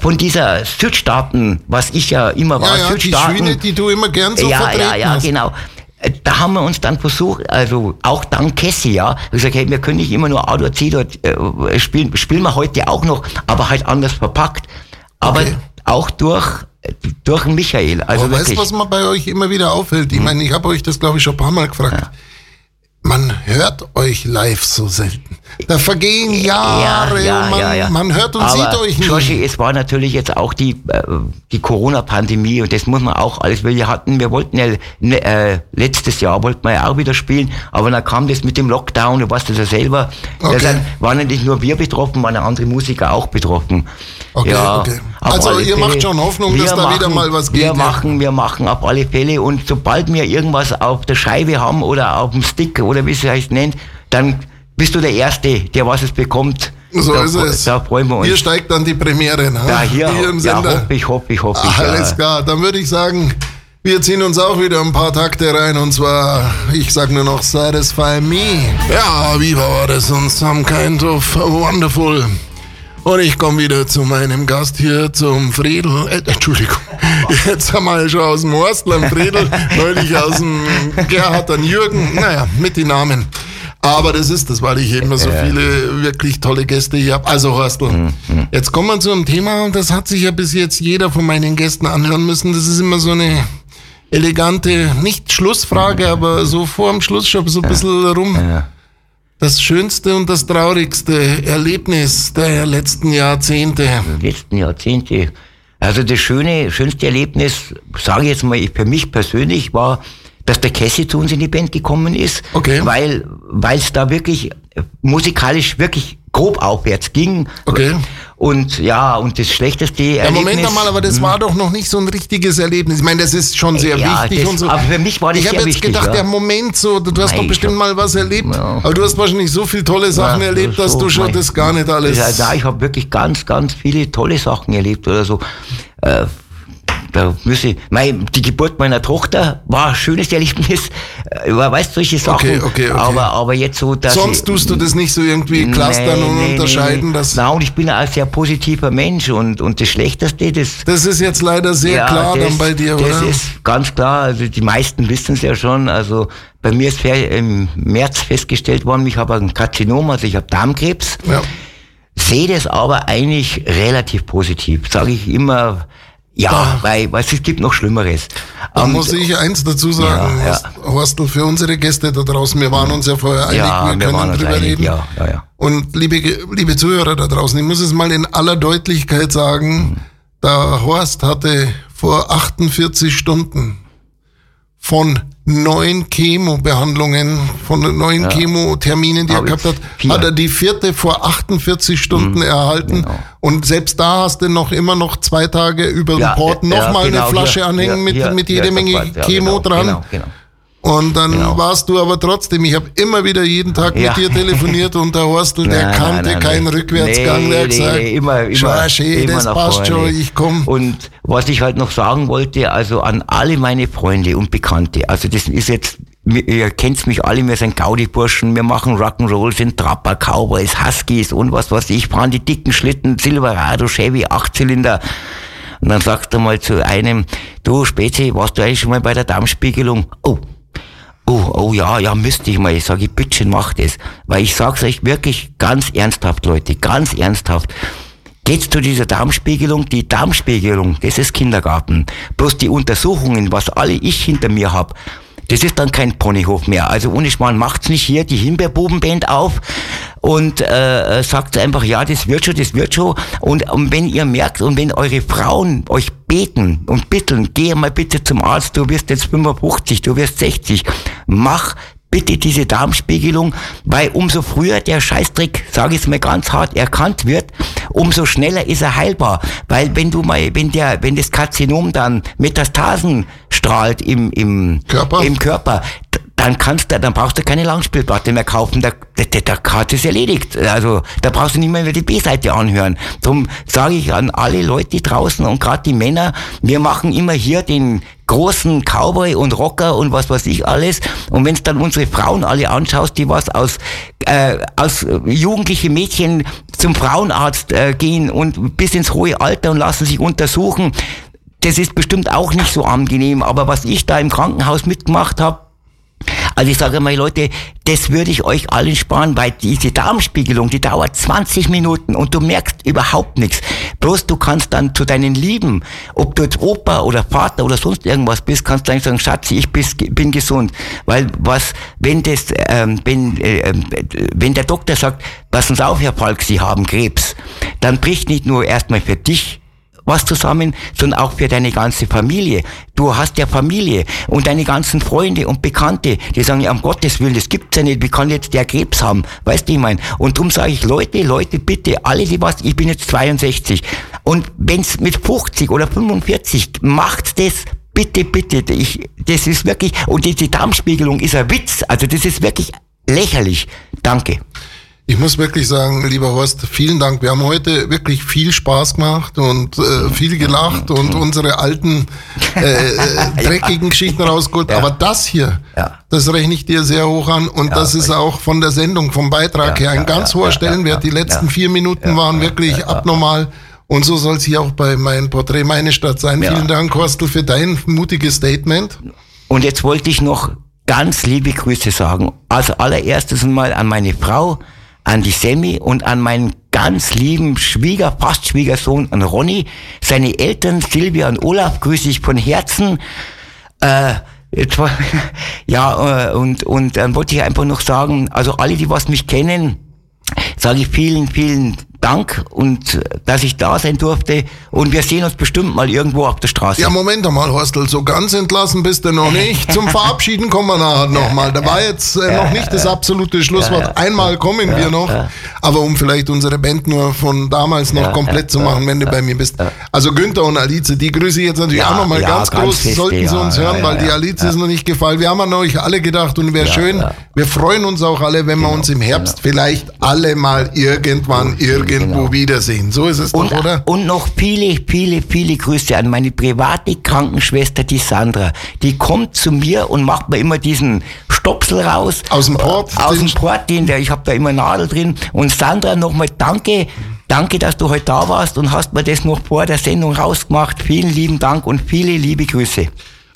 von dieser Südstaaten, was ich ja immer war, ja, ja, die Südstaaten, Schiene, die du immer gern so ja, ja, ja, hast. genau. Da haben wir uns dann versucht, also auch dank Cassie, ja, gesagt, hey, wir können nicht immer nur A oder C dort äh, spielen, spielen wir heute auch noch, aber halt anders verpackt. Aber Okay. auch durch durch Michael. Also Aber weißt du, was mir bei euch immer wieder auffällt? Ich meine, ich habe euch das, glaube ich, schon ein paar Mal gefragt. Man hört euch live so selten. Da vergehen Jahre und man, man hört und Aber, sieht euch nicht. Joshi, es war natürlich jetzt auch die, äh, die Corona-Pandemie und das muss man auch alles, weil wir hatten, wir wollten ja, ne, äh, letztes Jahr wollten wir ja auch wieder spielen, aber dann kam das mit dem Lockdown, du weißt das ja selber. Okay. Sind, waren ja nicht nur wir betroffen, waren ja andere Musiker auch betroffen. Okay, ja, okay. Also ihr macht schon Hoffnung, wir dass da wieder mal was geht, Wir ja. machen, wir machen auf alle Fälle und sobald wir irgendwas auf der Scheibe haben oder auf dem Stick oder wie es heißt nennt, dann bist du der Erste, der was es bekommt. So da, ist es. Da freuen wir uns. Hier steigt dann die Premiere. Ne? Ja, hier, im ja, Sender. hoffe ich, hoffe ich, hoffe ich. Alles ja. klar, dann würde ich sagen, wir ziehen uns auch wieder ein paar Takte rein und zwar, ich sag nur noch Satisfy Me. Ja, wie war das und some kind of wonderful. Und ich komme wieder zu meinem Gast hier, zum Friedel. Äh, Entschuldigung, jetzt haben wir schon aus dem Horstl am Friedel, [LAUGHS] neulich aus dem Gerhard an Jürgen. Naja, mit den Namen. Aber das ist das, weil ich eben so viele wirklich tolle Gäste hier habe. Also Horstl, jetzt kommen wir zu einem Thema und das hat sich ja bis jetzt jeder von meinen Gästen anhören müssen. Das ist immer so eine elegante, nicht Schlussfrage, aber so vor dem Schluss schon so ein bisschen rum. Das schönste und das traurigste Erlebnis der letzten Jahrzehnte. Letzten Jahrzehnte. Also das schöne, schönste Erlebnis, sage ich jetzt mal, ich, für mich persönlich war, dass der Cassie zu uns in die Band gekommen ist. Okay. Weil weil es da wirklich äh, musikalisch wirklich grob aufwärts ging. Okay. Und ja, und das schlechteste Ja, Erlebnis... Moment einmal, aber das war doch noch nicht so ein richtiges Erlebnis. Ich meine, das ist schon sehr Ja, wichtig das- und so. aber für mich war das ich habe jetzt wichtig, gedacht, ja. der Moment so, du, du hast doch bestimmt hab- mal was erlebt. Ja. Aber du hast wahrscheinlich so viele tolle Sachen Ja, erlebt, dass so, du schon mei. das gar nicht alles. Ja, ja, ich habe wirklich ganz, ganz viele tolle Sachen erlebt oder so. Äh, da müsse ich, mein, die Geburt meiner Tochter war ein schönes Erlebnis. Äh, weißt du, solche Sachen. Okay, okay, okay. Aber, aber jetzt so, dass Sonst ich, tust du das nicht so irgendwie clustern und nee, unterscheiden. Nee, Das, nee. Nein, und ich bin ein sehr positiver Mensch und, und das Schlechteste, das, das ist jetzt leider sehr ja, klar das, dann bei dir, das oder? ist ganz klar. Also die meisten wissen es ja schon. Also bei mir ist im März festgestellt worden, ich habe ein Karzinom, also ich habe Darmkrebs. ja. Sehe das aber eigentlich relativ positiv. Sage ich immer, ja, Da- weil, weil es gibt noch Schlimmeres. Da Und- muss ich eins dazu sagen, Ja, ja. Horstl, für unsere Gäste da draußen, wir waren uns ja vorher einig, ja, wir wir können drüber einig, reden. ja, ja, ja. Und liebe, liebe Zuhörer da draußen, ich muss es mal in aller Deutlichkeit sagen, der Horst hatte vor 48 Stunden von neun Chemobehandlungen, von neun Chemoterminen, die er Hab gehabt ich hat, vier. hat er die vierte vor 48 Stunden erhalten. genau. Und selbst da hast du noch immer noch zwei Tage über Ja, den Port ja, nochmal genau, eine Flasche anhängen mit, mit jede Menge ja, Chemo genau, dran. Genau, genau. Und dann genau. warst du aber trotzdem, ich habe immer wieder jeden Tag mit ja. dir telefoniert und der Horstel, der [LAUGHS] nein, kannte nein, nein, keinen Rückwärtsgang, nee, der hat gesagt, nee, immer, immer, schön, immer das passt vorne. schon, ich komme. Und was ich halt noch sagen wollte, also an alle meine Freunde und Bekannte, also das ist jetzt ihr kennt mich alle, wir sind Gaudi-Burschen, wir machen Rock'n'Roll, sind Trapper, Cowboys, Huskies und was weiß ich, fahren die dicken Schlitten, Silverado, Chevy, Achtzylinder. Und dann sagt er mal zu einem, du Spezi, warst du eigentlich schon mal bei der Darmspiegelung? Oh, oh, oh ja, ja, müsste ich mal. Ich sage, bitte mach das. Weil ich sag's euch wirklich ganz ernsthaft, Leute, ganz ernsthaft. Geht's zu dieser Darmspiegelung? Die Darmspiegelung, das ist Kindergarten. Bloß die Untersuchungen, was alle ich hinter mir hab, das ist dann kein Ponyhof mehr. Also ohne Schmarrn macht's nicht hier die Himbeerbubenband auf und äh, sagt einfach, ja, das wird schon, das wird schon. Und, und wenn ihr merkt und wenn eure Frauen euch beten und bitteln, geh mal bitte zum Arzt, du wirst jetzt 55, du wirst 60, mach bitte diese Darmspiegelung, weil umso früher der Scheißtrick, sage ich es mal ganz hart, erkannt wird, umso schneller ist er heilbar. Weil wenn du mal, wenn der, wenn das Karzinom dann Metastasen strahlt im, im Körper, im Körper dann kannst du, dann brauchst du keine Langspielplatte mehr kaufen, der, der, der Karte ist erledigt. Also da brauchst du nicht mehr die B-Seite anhören. Darum sage ich an alle Leute draußen und gerade die Männer, wir machen immer hier den großen Cowboy und Rocker und was weiß ich alles. Und wenn dann unsere Frauen alle anschaust, die was aus, äh, aus jugendliche Mädchen zum Frauenarzt äh, gehen und bis ins hohe Alter und lassen sich untersuchen, das ist bestimmt auch nicht so angenehm. Aber was ich da im Krankenhaus mitgemacht habe, also ich sage mal, Leute, das würde ich euch allen sparen, weil diese Darmspiegelung, die dauert 20 Minuten und du merkst überhaupt nichts. Bloß du kannst dann zu deinen Lieben, ob du jetzt Opa oder Vater oder sonst irgendwas bist, kannst du dann sagen, Schatzi, ich bin gesund. Weil was, wenn das, ähm, wenn, äh, wenn der Doktor sagt, passen Sie auf, Herr Falk, Sie haben Krebs, dann bricht nicht nur erstmal für dich was zusammen, sondern auch für deine ganze Familie. Du hast ja Familie und deine ganzen Freunde und Bekannte, die sagen, ja, um Gottes Willen, das gibt's ja nicht, wie kann jetzt der Krebs haben? Weißt du, ich mein? Und darum sage ich, Leute, Leute, bitte, alle, die was, ich bin jetzt 62 und wenn's mit 50 oder 45, macht das bitte, bitte, ich, das ist wirklich, und die Darmspiegelung ist ein Witz, also das ist wirklich lächerlich. Danke. Ich muss wirklich sagen, lieber Horst, vielen Dank. Wir haben heute wirklich viel Spaß gemacht und äh, viel gelacht und unsere alten äh, äh, [LAUGHS] dreckigen Geschichten rausgeholt. Ja. Aber das hier, ja. das rechne ich dir sehr hoch an und ja, das ist auch von der Sendung, vom Beitrag her ein ganz hoher Stellenwert. Die letzten vier Minuten waren wirklich abnormal. Und so soll es hier auch bei meinem Porträt meine Stadt sein. Vielen Dank, Horstel, für dein mutiges Statement. Und jetzt wollte ich noch ganz liebe Grüße sagen. Also allererstes mal an meine Frau, an die Semmi und an meinen ganz lieben Schwieger, fast Schwiegersohn, an Ronny, seine Eltern Silvia und Olaf, grüße ich von Herzen. Äh, [LAUGHS] ja, äh, und, und dann wollte ich einfach noch sagen, also alle, die was mich kennen, sage ich vielen, vielen Dank und dass ich da sein durfte. Und wir sehen uns bestimmt mal irgendwo auf der Straße. Ja, Moment einmal, Horstel, so ganz entlassen bist du noch nicht. Zum [LAUGHS] Verabschieden kommen wir nachher nochmal. Da war jetzt äh, noch nicht das absolute Schlusswort. Einmal kommen wir noch. Aber um vielleicht unsere Band nur von damals noch komplett zu machen, wenn du bei mir bist. Also Günther und Alice, die grüße ich jetzt natürlich auch nochmal ganz, ganz groß. Feste, Sollten sie uns hören, weil die Alice ist noch nicht gefallen. Wir haben an euch alle gedacht und wäre schön. Wir freuen uns auch alle, wenn wir genau, uns im Herbst genau. vielleicht alle mal irgendwann irgendwo irgendwo genau. wiedersehen. So ist es und, doch, oder? Und noch viele, viele, viele Grüße an meine private Krankenschwester, die Sandra. Die kommt zu mir und macht mir immer diesen Stopsel raus. Aus dem Port? Aus dem Port, den, der, ich habe da immer Nadel drin. Und Sandra, nochmal danke. Danke, dass du heute da warst und hast mir das noch vor der Sendung rausgemacht. Vielen lieben Dank und viele liebe Grüße.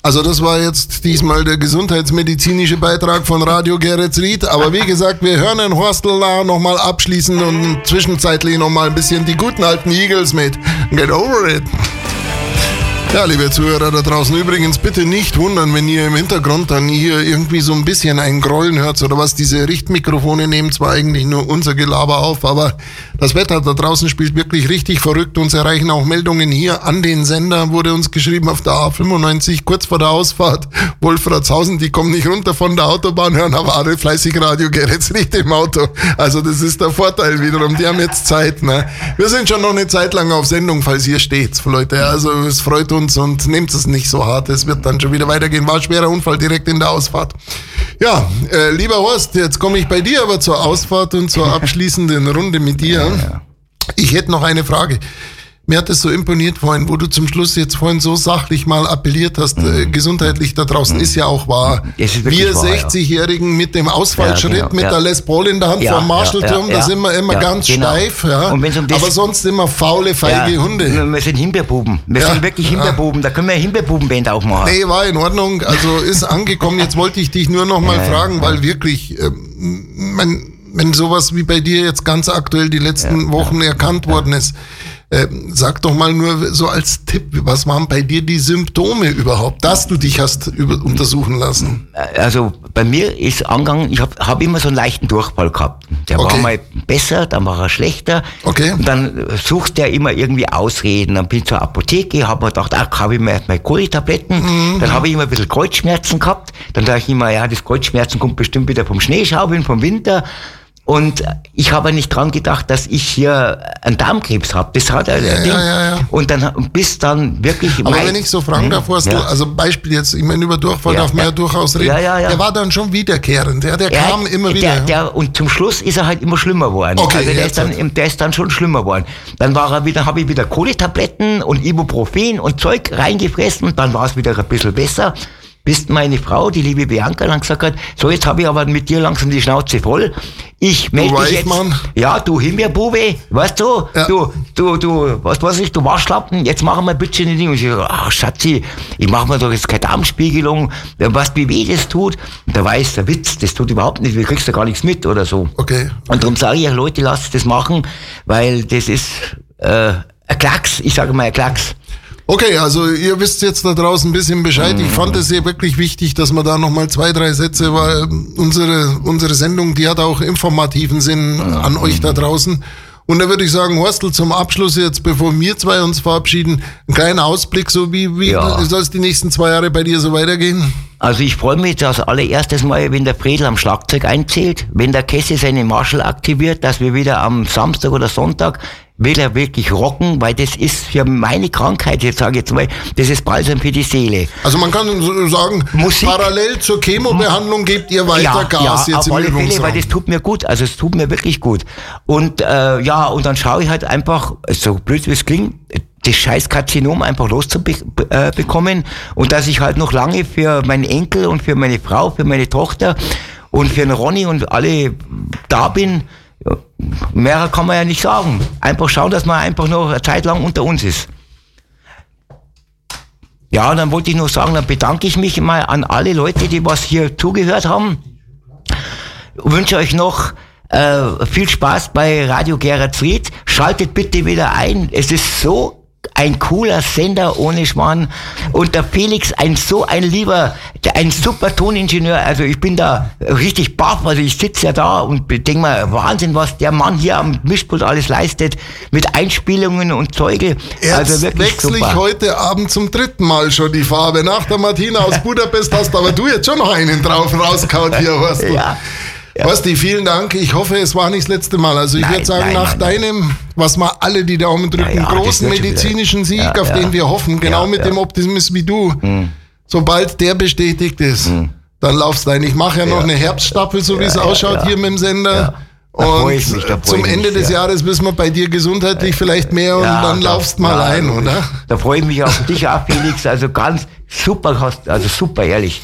Also das war jetzt diesmal der gesundheitsmedizinische Beitrag von Radio Geretsried. Aber wie gesagt, wir hören den Horstel nochmal abschließen und zwischenzeitlich nochmal ein bisschen die guten alten Eagles mit Get Over It. Ja, liebe Zuhörer da draußen, übrigens bitte nicht wundern, wenn ihr im Hintergrund dann hier irgendwie so ein bisschen ein Grollen hört oder was. Diese Richtmikrofone nehmen zwar eigentlich nur unser Gelaber auf, aber Das Wetter da draußen spielt wirklich richtig verrückt. Uns erreichen auch Meldungen hier an den Sender, wurde uns geschrieben auf der A95, kurz vor der Ausfahrt. Wolfratshausen, die kommen nicht runter von der Autobahn, hören aber alle fleißig Radio Geräts nicht im Auto. Also das ist der Vorteil wiederum. Die haben jetzt Zeit. Ne? Wir sind schon noch eine Zeit lang auf Sendung, falls ihr steht, Leute. Also es freut uns und nehmt es nicht so hart. Es wird dann schon wieder weitergehen. War ein schwerer Unfall direkt in der Ausfahrt. Ja, äh, lieber Horst, jetzt komme ich bei dir aber zur Ausfahrt und zur abschließenden Runde mit dir. Ich hätte noch eine Frage. Mir hat es so imponiert vorhin, wo du zum Schluss jetzt vorhin so sachlich mal appelliert hast, äh, Mhm. gesundheitlich da draußen ist ja auch wahr. Wir wahr, ja. 60-Jährigen mit dem Ausfallschritt, Ja, genau, mit ja. der Les Paul in der Hand Ja, vom Marshallturm, da sind wir immer ganz genau. steif. Ja. Um Aber sonst immer faule, feige Hunde. Wir sind Himbeerbuben. Wir sind wirklich. Himbeerbuben. Da können wir Himbeerbubenband auch machen. Nee, war in Ordnung. Also ist angekommen. Jetzt wollte ich dich nur noch mal fragen, weil wirklich, ähm, mein, wenn sowas wie bei dir jetzt ganz aktuell die letzten Wochen erkannt worden ist, äh, sag doch mal nur so als Tipp, was waren bei dir die Symptome überhaupt, dass du dich hast über untersuchen lassen? Also bei mir ist angegangen, ich habe hab immer so einen leichten Durchfall gehabt. Der Okay. war mal besser, dann war er schlechter. Okay. Und dann sucht der immer irgendwie Ausreden. Dann bin ich zur Apotheke, habe mir gedacht, ach, habe ich mir erstmal Kohletabletten. Mhm. Dann habe ich immer ein bisschen Kreuzschmerzen gehabt. Dann dachte ich immer, ja, das Kreuzschmerzen kommt bestimmt wieder vom Schneeschaufeln, vom Winter. Und ich habe nicht dran gedacht, dass ich hier einen Darmkrebs habe. Das hat er. Ja, ja, ja. Und dann bis dann wirklich. Aber wenn ich so fragen darf, Horst, Ja. also Beispiel jetzt, ich meine, über Durchfall Ja, darf man ja, ja. durchaus reden. Ja, ja, ja. Der war dann schon wiederkehrend, ja, der Er kam hat- immer der, wieder. Der, und zum Schluss ist er halt immer schlimmer geworden. Okay, also der ist, dann, der ist dann schon schlimmer geworden. Dann war er wieder, habe ich wieder Kohletabletten und Ibuprofen und Zeug reingefressen. Dann war es wieder ein bisschen besser. Bis meine Frau, die liebe Bianca, dann gesagt hat, so jetzt habe ich aber mit dir langsam die Schnauze voll. Ich melde dich jetzt. Weichmann. Ja, du Himbeerbube, weißt du, Ja. du, du, du, was weiß ich, du Waschlappen, jetzt machen wir bitte die Dinge. Und ich so, ach Schatzi, ich mache mir doch jetzt keine Darmspiegelung, was wie weh das tut. Und da weiß der Witz, das tut überhaupt nicht, du kriegst da gar nichts mit oder so. Okay. Und darum sage ich ja, Leute, lasst das machen, weil das ist äh, ein Klacks, ich sage mal ein Klacks. Okay, also ihr wisst jetzt da draußen ein bisschen Bescheid. Ich fand es sehr wirklich wichtig, dass man da nochmal zwei, drei Sätze, weil unsere, unsere Sendung, die hat auch informativen Sinn an euch da draußen. Und da würde ich sagen, Horstel, zum Abschluss jetzt, bevor wir zwei uns verabschieden, ein kleiner Ausblick, so wie, wie Ja. soll es die nächsten zwei Jahre bei dir so weitergehen? Also ich freue mich als allererstes Mal, wenn der Fredel am Schlagzeug einzählt, wenn der Kesse seine Marshall aktiviert, dass wir wieder am Samstag oder Sonntag wieder wirklich rocken, weil das ist für meine Krankheit, jetzt sage ich jetzt mal, das ist Balsam für die Seele. Also man kann sagen, Musik. parallel zur Chemobehandlung gebt ihr weiter Gas ja, jetzt auf im alle Fälle, weil das tut mir gut. Also es tut mir wirklich gut. Und äh, ja, und dann schaue ich halt einfach, so blöd wie es klingt, das scheiß Karzinom einfach loszubekommen äh, und dass ich halt noch lange für meinen Enkel und für meine Frau, für meine Tochter und für den Ronny und alle da bin. Mehr kann man ja nicht sagen. Einfach schauen, dass man einfach noch eine Zeit lang unter uns ist. Ja, dann wollte ich nur sagen, dann bedanke ich mich mal an alle Leute, die was hier zugehört haben wünsche euch noch äh, viel Spaß bei Radio Geretsried. Schaltet bitte wieder ein. Es ist so ein cooler Sender ohne Schmarrn. Und der Felix, ein so ein lieber, ein super Toningenieur. Also ich bin da richtig baff. Also ich sitze ja da und denke mal, Wahnsinn, was der Mann hier am Mischpult alles leistet. Mit Einspielungen und Zeuge. Jetzt also wirklich wechsle ich heute Abend zum dritten Mal schon die Farbe. Nach der Martina aus [LAUGHS] Budapest hast aber du jetzt schon noch einen drauf rausgehauen hier, Horst. Ja. Horsti, vielen Dank. Ich hoffe, es war nicht das letzte Mal. Also ich Nein, würde sagen, nein, nach nein, deinem, was wir alle die Daumen drücken, Ja, ja, großen medizinischen Sieg, Ja, auf ja. den wir hoffen, genau Ja, mit ja. Hm. dem Optimismus wie du, sobald der bestätigt ist, dann laufst du ein. Ich mache ja noch Ja. eine Herbststaffel, so wie es Ja, ja, ausschaut ja. hier mit dem Sender. Ja. Da Und mich, zum Ende mich, des ja. Jahres wissen wir bei dir gesundheitlich vielleicht mehr und Ja, dann da- laufst mal ja, ein, oder? Da freue ich mich auf dich auch, Felix. Also ganz super, also super ehrlich.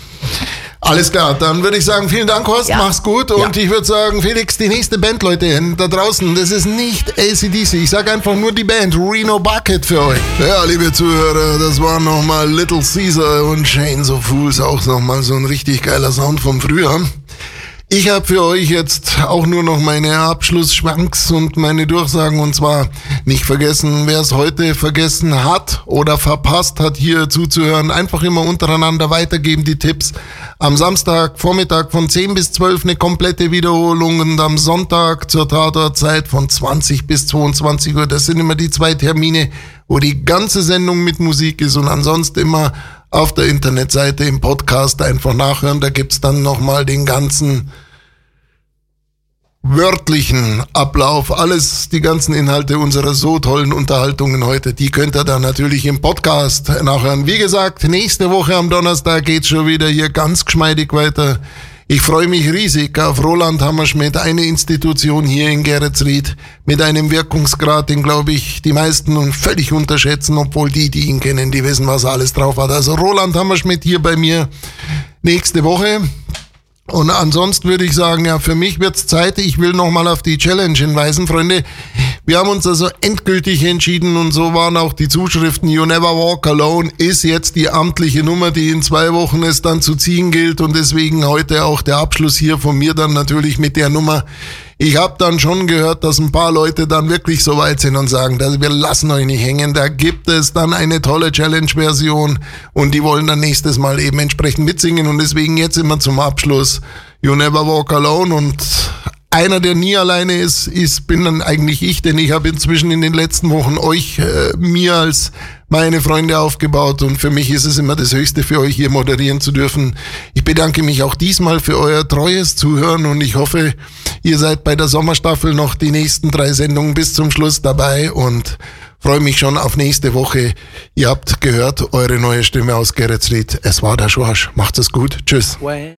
Alles klar, dann würde ich sagen, vielen Dank, Horst, Ja. mach's gut. Und Ja. ich würde sagen, Felix, die nächste Band, Leute, da draußen, das ist nicht ACDC. Ich sage einfach nur die Band, Reno Bucket für euch. Ja, liebe Zuhörer, das waren nochmal Little Caesar und Chains of Fools, auch nochmal so ein richtig geiler Sound vom Frühjahr. Ich habe für euch jetzt auch nur noch meine Abschlussschwanks und meine Durchsagen und zwar nicht vergessen, wer es heute vergessen hat oder verpasst hat, hier zuzuhören, einfach immer untereinander weitergeben die Tipps. Am Samstag Vormittag von 10 bis 12 eine komplette Wiederholung und am Sonntag zur Tatortzeit von 20 bis 22 Uhr. Das sind immer die zwei Termine, wo die ganze Sendung mit Musik ist und ansonsten immer auf der Internetseite im Podcast einfach nachhören. Da gibt's dann nochmal den ganzen wörtlichen Ablauf, alles, die ganzen Inhalte unserer so tollen Unterhaltungen heute, die könnt ihr dann natürlich im Podcast nachhören. Wie gesagt, nächste Woche am Donnerstag geht's schon wieder hier ganz geschmeidig weiter. Ich freue mich riesig auf Roland Hammerschmidt, eine Institution hier in Geretsried mit einem Wirkungsgrad, den glaube ich die meisten völlig unterschätzen, obwohl die, die ihn kennen, die wissen, was er alles drauf hat. Also Roland Hammerschmidt hier bei mir nächste Woche. Und ansonsten würde ich sagen, ja, für mich wird's Zeit. Ich will nochmal auf die Challenge hinweisen, Freunde. Wir haben uns also endgültig entschieden und so waren auch die Zuschriften. You Never Walk Alone ist jetzt die amtliche Nummer, die in zwei Wochen es dann zu ziehen gilt und deswegen heute auch der Abschluss hier von mir dann natürlich mit der Nummer. Ich habe dann schon gehört, dass ein paar Leute dann wirklich so weit sind und sagen, dass wir lassen euch nicht hängen. Da gibt es dann eine tolle Challenge-Version und die wollen dann nächstes Mal eben entsprechend mitsingen und deswegen jetzt immer zum Abschluss You Never Walk Alone und einer, der nie alleine ist, ist bin dann eigentlich ich, denn ich habe inzwischen in den letzten Wochen euch äh, mir als meine Freunde aufgebaut und für mich ist es immer das Höchste für euch hier moderieren zu dürfen. Ich bedanke mich auch diesmal für euer treues Zuhören und ich hoffe, ihr seid bei der Sommerstaffel noch die nächsten drei Sendungen bis zum Schluss dabei und freue mich schon auf nächste Woche. Ihr habt gehört, eure neue Stimme aus Geretsried. Es war der Schorsch. Macht es gut. Tschüss.